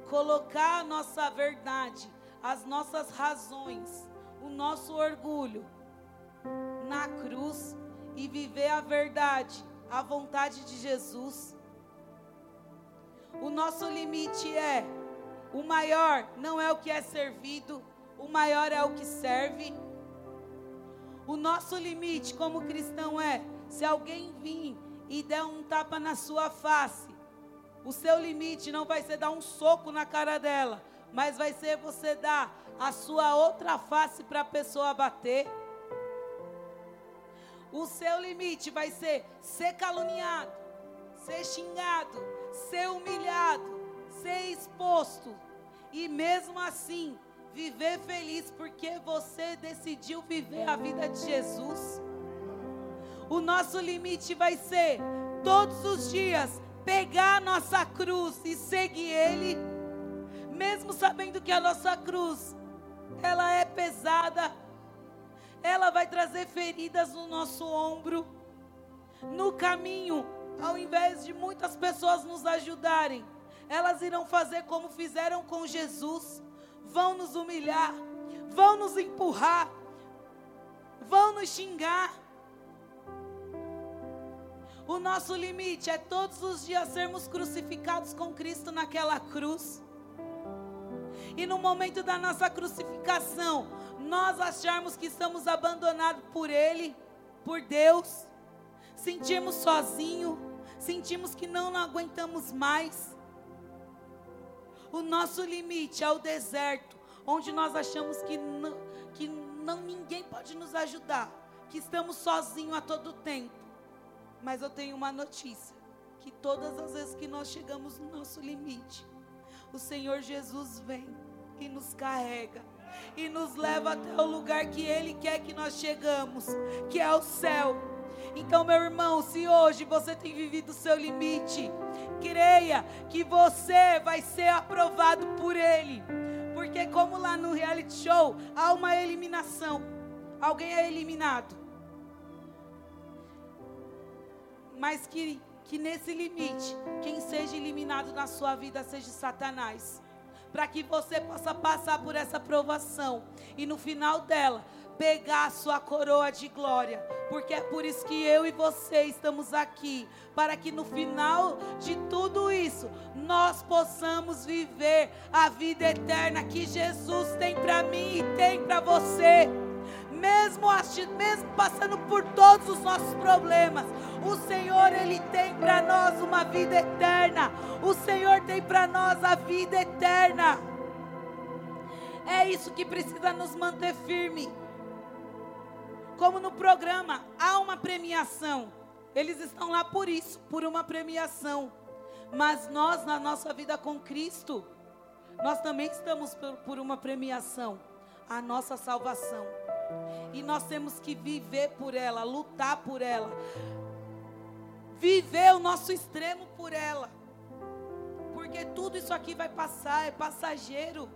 colocar a nossa verdade, as nossas razões, o nosso orgulho na cruz e viver a verdade, a vontade de Jesus. O nosso limite é: o maior não é o que é servido, o maior é o que serve. O nosso limite como cristão é: se alguém vir e der um tapa na sua face, o seu limite não vai ser dar um soco na cara dela, mas vai ser você dar a sua outra face para a pessoa bater. O seu limite vai ser ser caluniado, ser xingado, ser humilhado, ser exposto. E mesmo assim, viver feliz porque você decidiu viver a vida de Jesus. O nosso limite vai ser todos os dias pegar a nossa cruz e seguir Ele, mesmo sabendo que a nossa cruz ela é pesada, ela vai trazer feridas no nosso ombro. No caminho, ao invés de muitas pessoas nos ajudarem, elas irão fazer como fizeram com Jesus: vão nos humilhar, vão nos empurrar, vão nos xingar. O nosso limite é todos os dias sermos crucificados com Cristo naquela cruz. E no momento da nossa crucificação, nós acharmos que estamos abandonados por Ele, por Deus, sentimos sozinho, sentimos que não, não aguentamos mais. O nosso limite é o deserto, onde nós achamos que não, que não ninguém pode nos ajudar, que estamos sozinhos a todo tempo. Mas eu tenho uma notícia: que todas as vezes que nós chegamos no nosso limite, o Senhor Jesus vem e nos carrega e nos leva até o lugar que Ele quer que nós chegamos, que é o céu. Então, meu irmão, se hoje você tem vivido o seu limite, creia que você vai ser aprovado por Ele. Porque, como lá no reality show, há uma eliminação. Alguém é eliminado. Mas que, que nesse limite, quem seja eliminado na sua vida seja Satanás para que você possa passar por essa provação e no final dela pegar a sua coroa de glória, porque é por isso que eu e você estamos aqui, para que no final de tudo isso nós possamos viver a vida eterna que Jesus tem para mim e tem para você mesmo, mesmo passando por todos os nossos problemas, o Senhor, Ele tem para nós uma vida eterna. O Senhor tem para nós a vida eterna. É isso que precisa nos manter firme. Como no programa, há uma premiação. Eles estão lá por isso, por uma premiação. Mas nós, na nossa vida com Cristo, nós também estamos por, por uma premiação a nossa salvação. E nós temos que viver por ela, lutar por ela. Viver o nosso extremo por ela. Porque tudo isso aqui vai passar, é passageiro.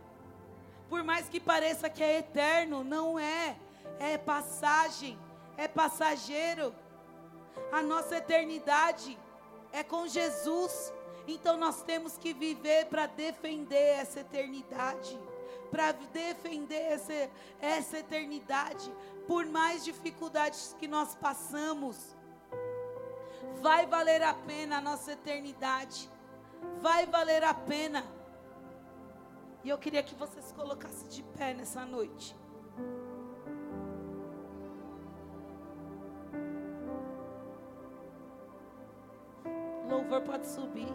Por mais que pareça que é eterno, não é. É passagem, é passageiro. A nossa eternidade é com Jesus. Então nós temos que viver para defender essa eternidade para defender essa, essa eternidade, por mais dificuldades que nós passamos. Vai valer a pena a nossa eternidade. Vai valer a pena. E eu queria que você se colocasse de pé nessa noite. Louvor pode subir.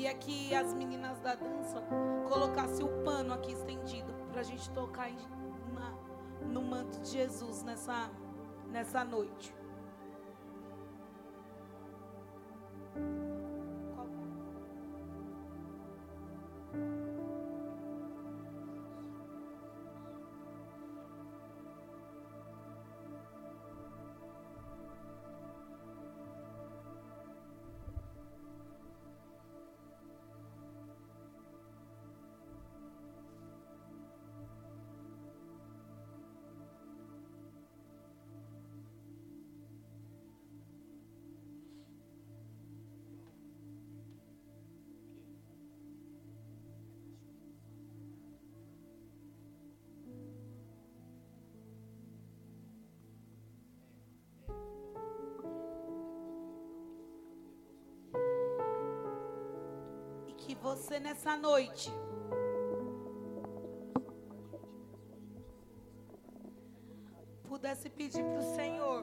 Queria que as meninas da dança colocassem o pano aqui estendido para a gente tocar na, no manto de Jesus nessa, nessa noite. Você nessa noite pudesse pedir para o Senhor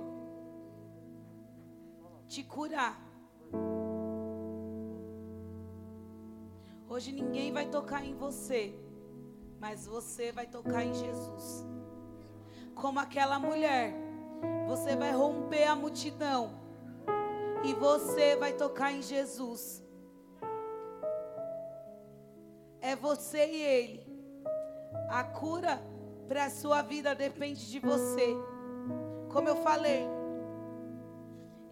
te curar. Hoje ninguém vai tocar em você, mas você vai tocar em Jesus. Como aquela mulher, você vai romper a multidão e você vai tocar em Jesus. Você e Ele. A cura para a sua vida depende de você. Como eu falei,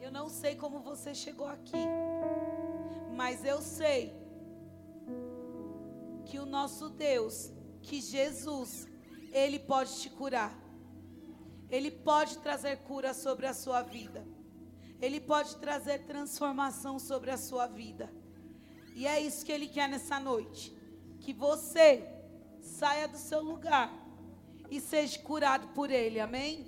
eu não sei como você chegou aqui, mas eu sei que o nosso Deus, que Jesus, Ele pode te curar. Ele pode trazer cura sobre a sua vida. Ele pode trazer transformação sobre a sua vida. E é isso que Ele quer nessa noite. Que você saia do seu lugar e seja curado por Ele. Amém?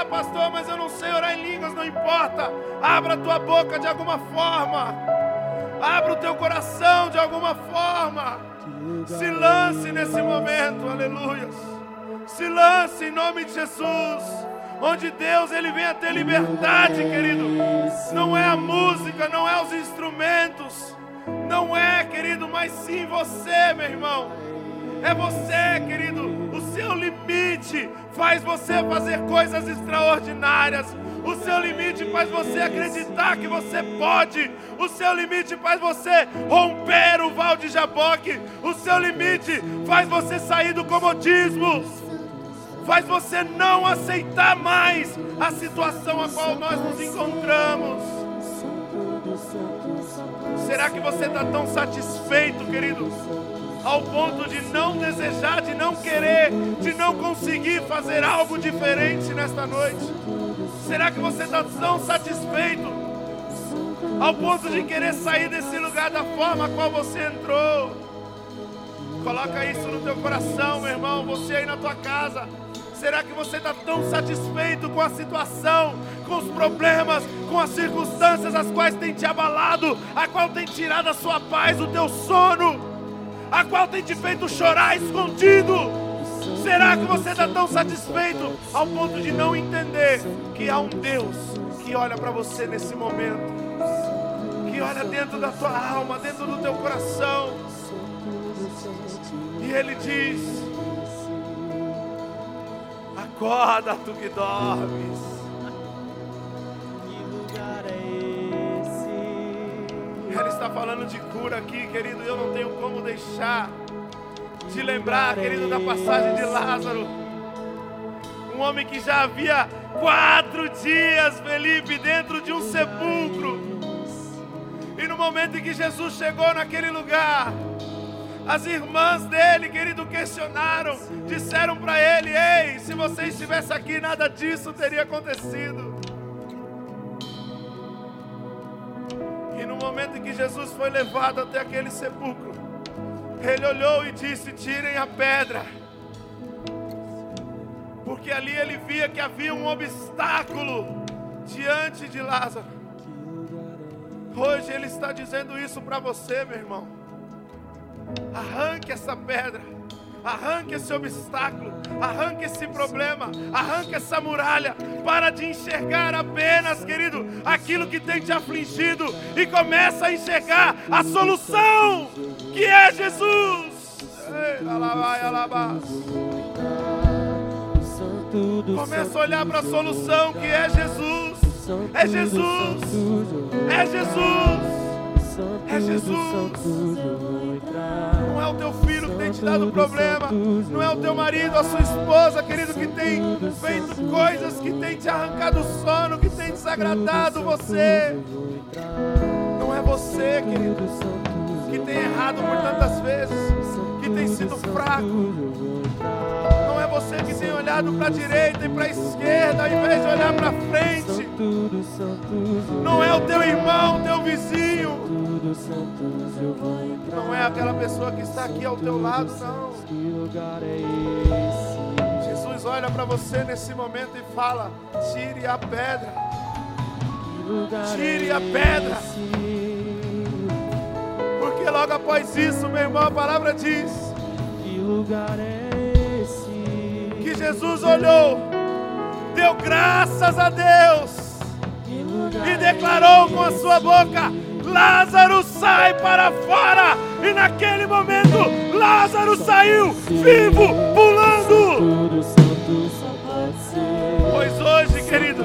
Ah, pastor, mas eu não sei orar em línguas, não importa. Abra a tua boca de alguma forma. Abra o teu coração de alguma forma. Se lance nesse momento, aleluia. Se lance em nome de Jesus. Onde Deus ele vem a ter liberdade, querido. Não é a música, não é os instrumentos. Não é, querido, mas sim você, meu irmão. É você, querido. Seu limite faz você fazer coisas extraordinárias. O seu limite faz você acreditar que você pode. O seu limite faz você romper o val de Jaboque. O seu limite faz você sair do comodismo. Faz você não aceitar mais a situação a qual nós nos encontramos. Será que você está tão satisfeito, querido? Ao ponto de não desejar, de não querer, de não conseguir fazer algo diferente nesta noite? Será que você está tão satisfeito ao ponto de querer sair desse lugar da forma a qual você entrou? Coloca isso no teu coração, meu irmão, você aí na tua casa. Será que você está tão satisfeito com a situação, com os problemas, com as circunstâncias as quais tem te abalado, a qual tem tirado a sua paz, o teu sono? A qual tem te feito chorar escondido? Será que você está tão satisfeito ao ponto de não entender que há um Deus que olha para você nesse momento, que olha dentro da tua alma, dentro do teu coração, e Ele diz: Acorda, tu que dormes. Ele está falando de cura aqui, querido. Eu não tenho como deixar de lembrar, querido, da passagem de Lázaro. Um homem que já havia quatro dias, Felipe, dentro de um sepulcro. E no momento em que Jesus chegou naquele lugar, as irmãs dele, querido, questionaram, disseram para ele: Ei, se você estivesse aqui, nada disso teria acontecido. Momento em que Jesus foi levado até aquele sepulcro, ele olhou e disse: Tirem a pedra. Porque ali ele via que havia um obstáculo diante de Lázaro. Hoje ele está dizendo isso para você, meu irmão. Arranque essa pedra. Arranque esse obstáculo, arranque esse problema, arranque essa muralha. Para de enxergar apenas, querido, aquilo que tem te afligido e começa a enxergar a solução, que é Jesus. Começa a olhar para a solução que é Jesus. É Jesus. É Jesus. É Jesus. Não é o teu filho que tem te dado problema. Não é o teu marido, a sua esposa, querido, que tem feito coisas que tem te arrancado o sono, que tem desagradado você. Não é você, querido, que tem errado por tantas vezes, que tem sido fraco você que tem olhado para a direita e para a esquerda, ao invés de olhar para frente. Não é o teu irmão, teu vizinho. Não é aquela pessoa que está aqui ao teu lado, não. Jesus olha para você nesse momento e fala: tire a pedra. Tire a pedra. Porque logo após isso, meu irmão, a palavra diz: Que lugar é Jesus olhou, deu graças a Deus e declarou com a sua boca: Lázaro sai para fora. E naquele momento, Lázaro saiu vivo, pulando. Pois hoje, querido,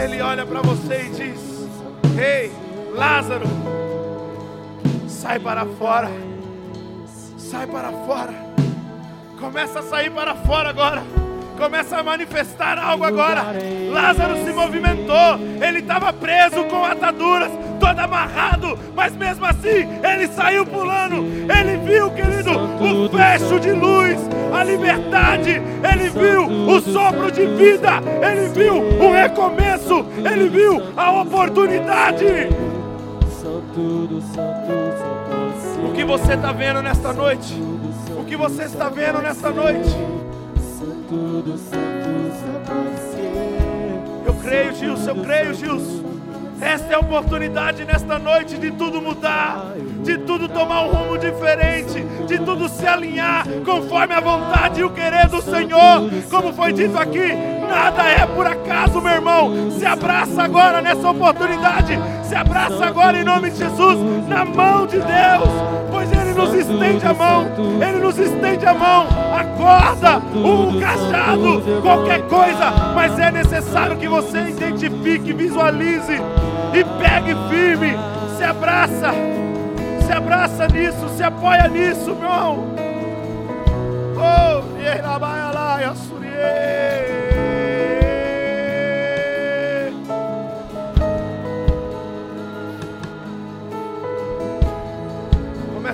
ele olha para você e diz: Ei, Lázaro, Sai para fora. Sai para fora. Começa a sair para fora agora. Começa a manifestar algo agora. Lázaro se movimentou. Ele estava preso com ataduras, todo amarrado. Mas mesmo assim, ele saiu pulando. Ele viu, querido, o fecho de luz, a liberdade. Ele viu o sopro de vida. Ele viu o recomeço. Ele viu a oportunidade. O que você está vendo nesta noite? Que você está vendo nesta noite? Eu creio, Gilson, eu creio, Gilson. Esta é a oportunidade nesta noite de tudo mudar, de tudo tomar um rumo diferente, de tudo se alinhar conforme a vontade e o querer do Senhor. Como foi dito aqui, nada é por acaso, meu irmão. Se abraça agora nessa oportunidade, se abraça agora em nome de Jesus, na mão de Deus, pois Ele nos estende a mão, Ele nos estende a mão, a corda, o cajado, qualquer coisa, mas é necessário que você identifique, visualize e pegue firme, se abraça, se abraça nisso, se apoia nisso, meu irmão. Oh,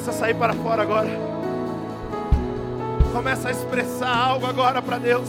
Começa a sair para fora agora. Começa a expressar algo agora para Deus.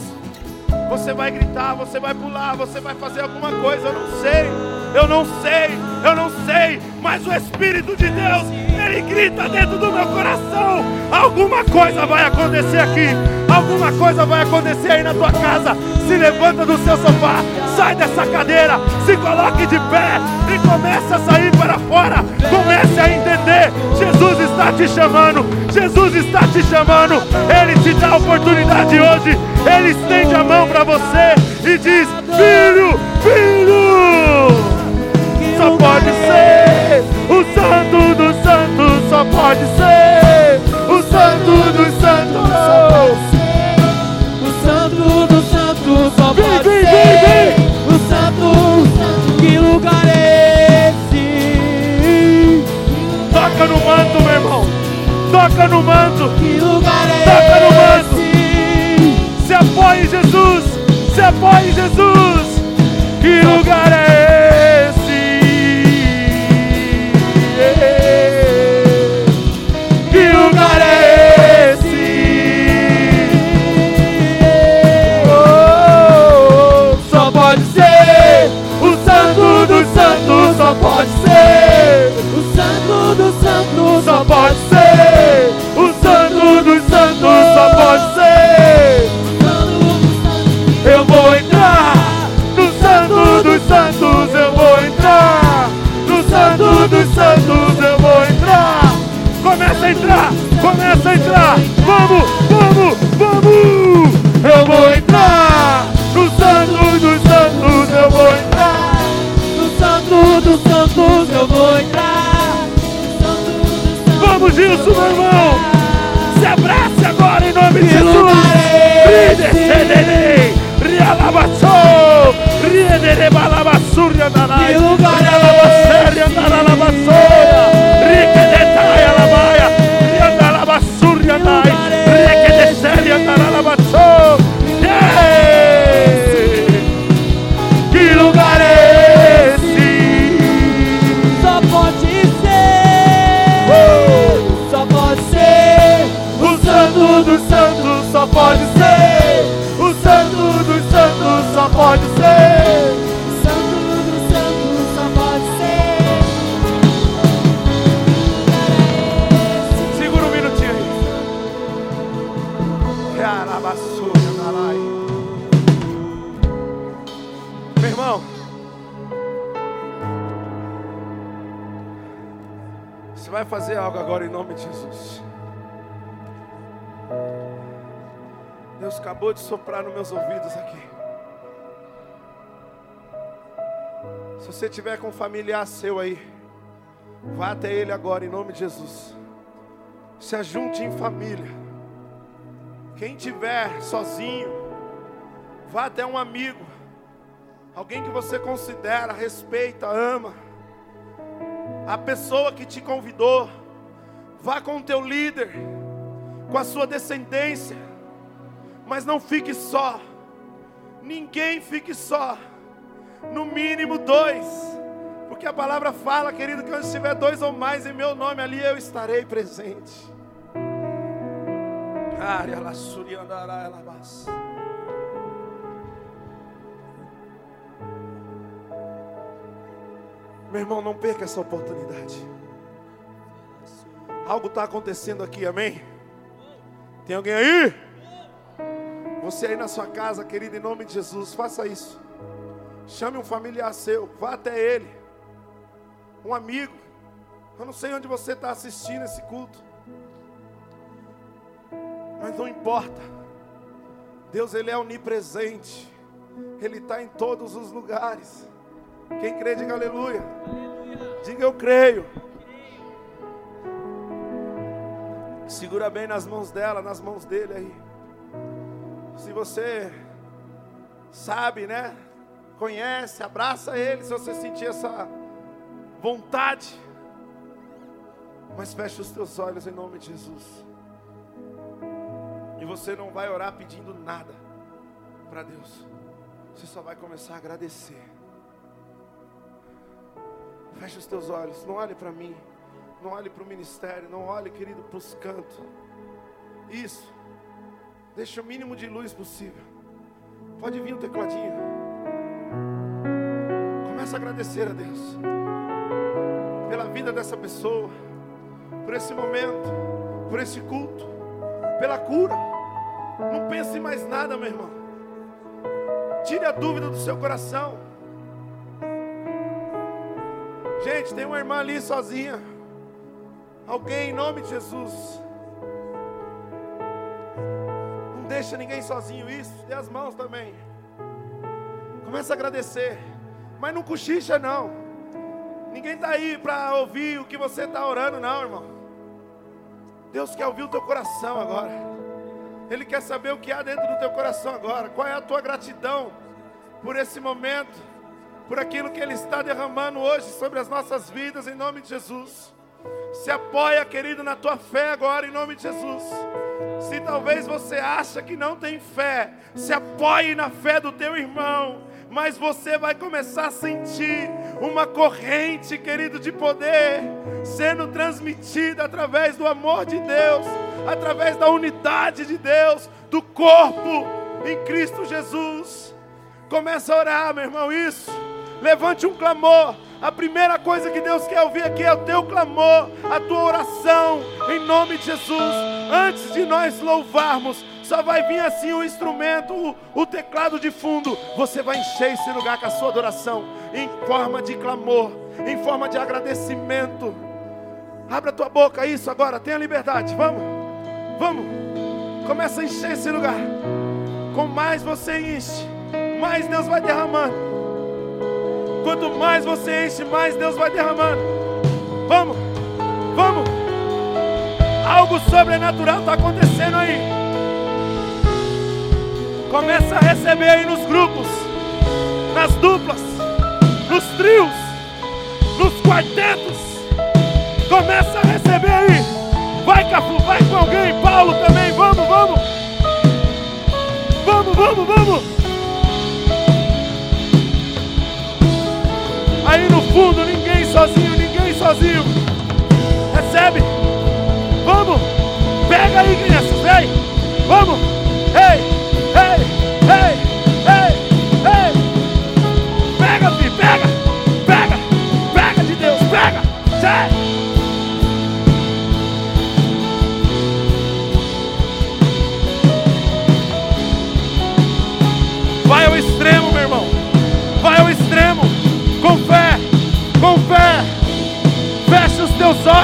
Você vai gritar, você vai pular, você vai fazer alguma coisa, eu não sei eu não sei, eu não sei, mas o Espírito de Deus, ele grita dentro do meu coração: alguma coisa vai acontecer aqui, alguma coisa vai acontecer aí na tua casa. Se levanta do seu sofá, sai dessa cadeira, se coloque de pé e comece a sair para fora. Comece a entender: Jesus está te chamando, Jesus está te chamando, Ele te dá a oportunidade hoje, Ele estende a mão para você e diz: Filho, filho só pode ser o Santo dos Santos, só pode ser o Santo dos Santos. O Santo dos Santos só pode vem, ser Toca no manto. Que lugar é Toca no manto. esse? Se apoie em Jesus. Se apoie em Jesus. Que lugar é riedere balabassuria danai, rialabasseria vai fazer algo agora em nome de Jesus. Deus acabou de soprar nos meus ouvidos aqui. Se você tiver com um familiar seu aí, vá até ele agora em nome de Jesus. Se ajunte em família. Quem tiver sozinho, vá até um amigo, alguém que você considera, respeita, ama. A pessoa que te convidou, Vá com o teu líder, com a sua descendência, mas não fique só. Ninguém fique só. No mínimo dois. Porque a palavra fala, querido, que onde estiver dois ou mais em meu nome, ali eu estarei presente. Área la suriandará ela Meu irmão, não perca essa oportunidade. Algo está acontecendo aqui, amém? Tem alguém aí? Você aí na sua casa, querido, em nome de Jesus, faça isso. Chame um familiar seu, vá até ele, um amigo. Eu não sei onde você está assistindo esse culto, mas não importa. Deus, Ele é onipresente, Ele está em todos os lugares. Quem crê, diga aleluia. Diga eu creio. Segura bem nas mãos dela, nas mãos dele aí. Se você sabe, né? Conhece, abraça ele se você sentir essa vontade. Mas feche os teus olhos em nome de Jesus. E você não vai orar pedindo nada para Deus. Você só vai começar a agradecer. Feche os teus olhos, não olhe para mim, não olhe para o ministério, não olhe, querido, para os cantos. Isso, deixa o mínimo de luz possível. Pode vir o tecladinho. Começa a agradecer a Deus pela vida dessa pessoa, por esse momento, por esse culto, pela cura. Não pense em mais nada, meu irmão. Tire a dúvida do seu coração. Gente, tem uma irmã ali sozinha. Alguém em nome de Jesus. Não deixa ninguém sozinho isso. Dê as mãos também. Começa a agradecer. Mas não cochicha não. Ninguém está aí para ouvir o que você está orando, não, irmão. Deus quer ouvir o teu coração agora. Ele quer saber o que há dentro do teu coração agora. Qual é a tua gratidão por esse momento por aquilo que Ele está derramando hoje sobre as nossas vidas, em nome de Jesus. Se apoia, querido, na tua fé agora, em nome de Jesus. Se talvez você acha que não tem fé, se apoie na fé do teu irmão, mas você vai começar a sentir uma corrente, querido, de poder sendo transmitida através do amor de Deus, através da unidade de Deus, do corpo em Cristo Jesus. Começa a orar, meu irmão, isso. Levante um clamor. A primeira coisa que Deus quer ouvir aqui é o teu clamor, a tua oração, em nome de Jesus. Antes de nós louvarmos, só vai vir assim o instrumento, o, o, teclado de fundo. Você vai encher esse lugar com a sua adoração, em forma de clamor, em forma de agradecimento. Abra a tua boca, isso agora, tenha liberdade. Vamos, vamos. Começa a encher esse lugar. Com mais você enche, mais Deus vai derramando. Quanto mais você enche, mais Deus vai derramando. Vamos, vamos. Algo sobrenatural está acontecendo aí. Começa a receber aí nos grupos, nas duplas, nos trios, nos quartetos. Começa a receber aí. Vai, Cafu, vai com alguém. Paulo também. Vamos, vamos. Vamos, vamos, vamos. Fundo, ninguém sozinho, ninguém sozinho. Recebe. Vamos. Pega aí, crianças. Vem. Vamos. Ei, ei, ei, ei, ei. Pega, filho, pega. Pega. Pega de Deus, pega. Sai.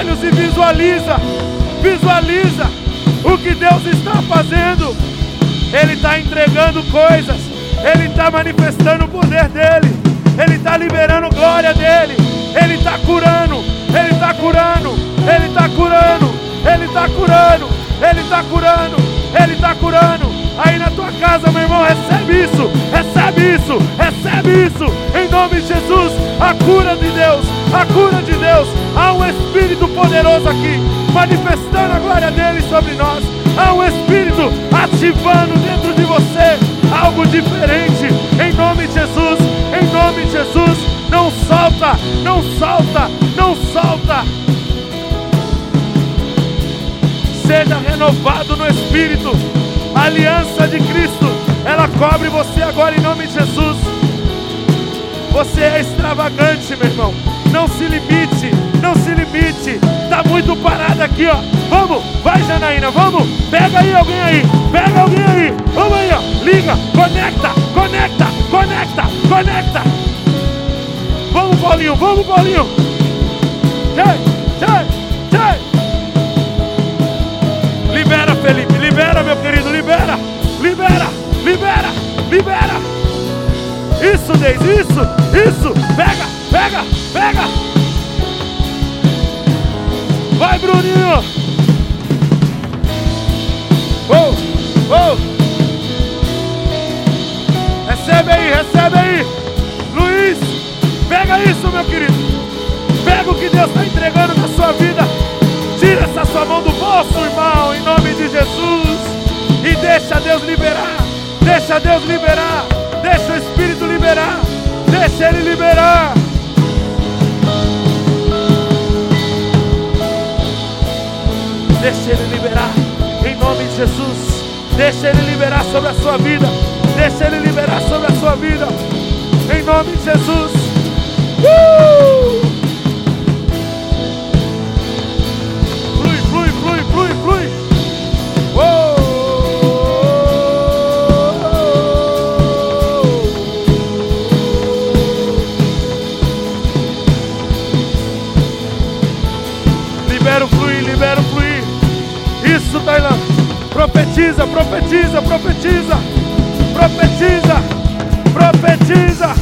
Olhos e visualiza, visualiza o que Deus está fazendo. Ele está entregando coisas, Ele está manifestando o poder dEle, Ele está liberando glória dEle, Ele está curando, Ele está curando, Ele está curando, Ele está curando, Ele está curando, Ele está curando. Aí na tua casa, meu irmão, recebe isso, recebe isso, recebe isso, em nome de Jesus, a cura de Deus, a cura de Deus. Há um Espírito poderoso aqui, manifestando a glória dele sobre nós. Há um Espírito ativando dentro de você algo diferente. Em nome de Jesus, em nome de Jesus. Não solta, não solta, não solta. Seja renovado no Espírito. Aliança de Cristo, ela cobre você agora em nome de Jesus. Você é extravagante, meu irmão. Não se limite, não se limite. Tá muito parado aqui, ó. Vamos, vai Janaína, vamos. Pega aí alguém aí, pega alguém aí. Vamos aí, ó. Liga, conecta, conecta, conecta, conecta. Vamos, Paulinho, vamos, Paulinho. Tchai, tchai, tchai. Libera. Isso, Deis, isso, isso. Pega, pega, pega. Vai, Bruninho. Oh, oh. Recebe aí, recebe aí. Luiz, pega isso, meu querido. Pega o que Deus está entregando na sua vida. Tira essa sua mão do bolso, irmão, em nome de Jesus. E deixa Deus liberar. Deixa Deus liberar. Deixa o Espírito liberar. Deixa Ele liberar. Deixa Ele liberar. Em nome de Jesus. Deixa Ele liberar sobre a sua vida. Deixa Ele liberar sobre a sua vida. Em nome de Jesus. Uh! Profetiza, profetiza, profetiza. Profetiza,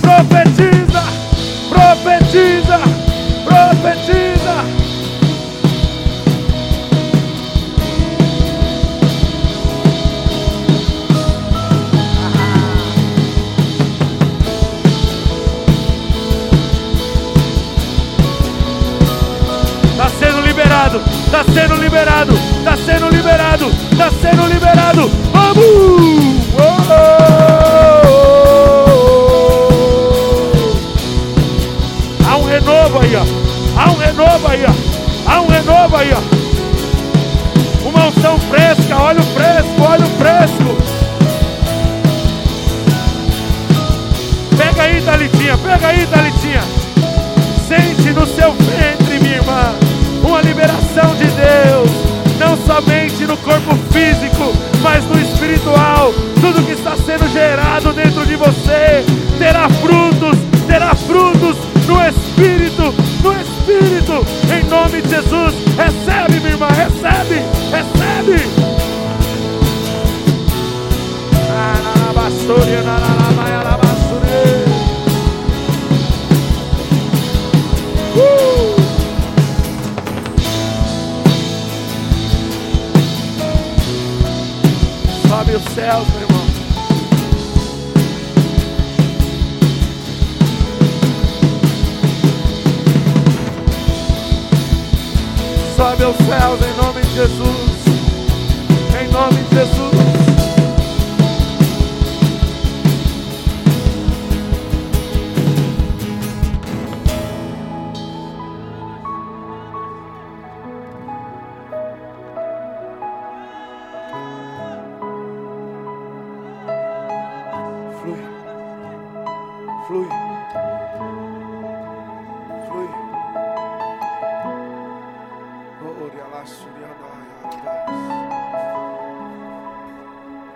profetiza, profetiza, profetiza. Está sendo liberado, está sendo liberado, está sendo liberado, está sendo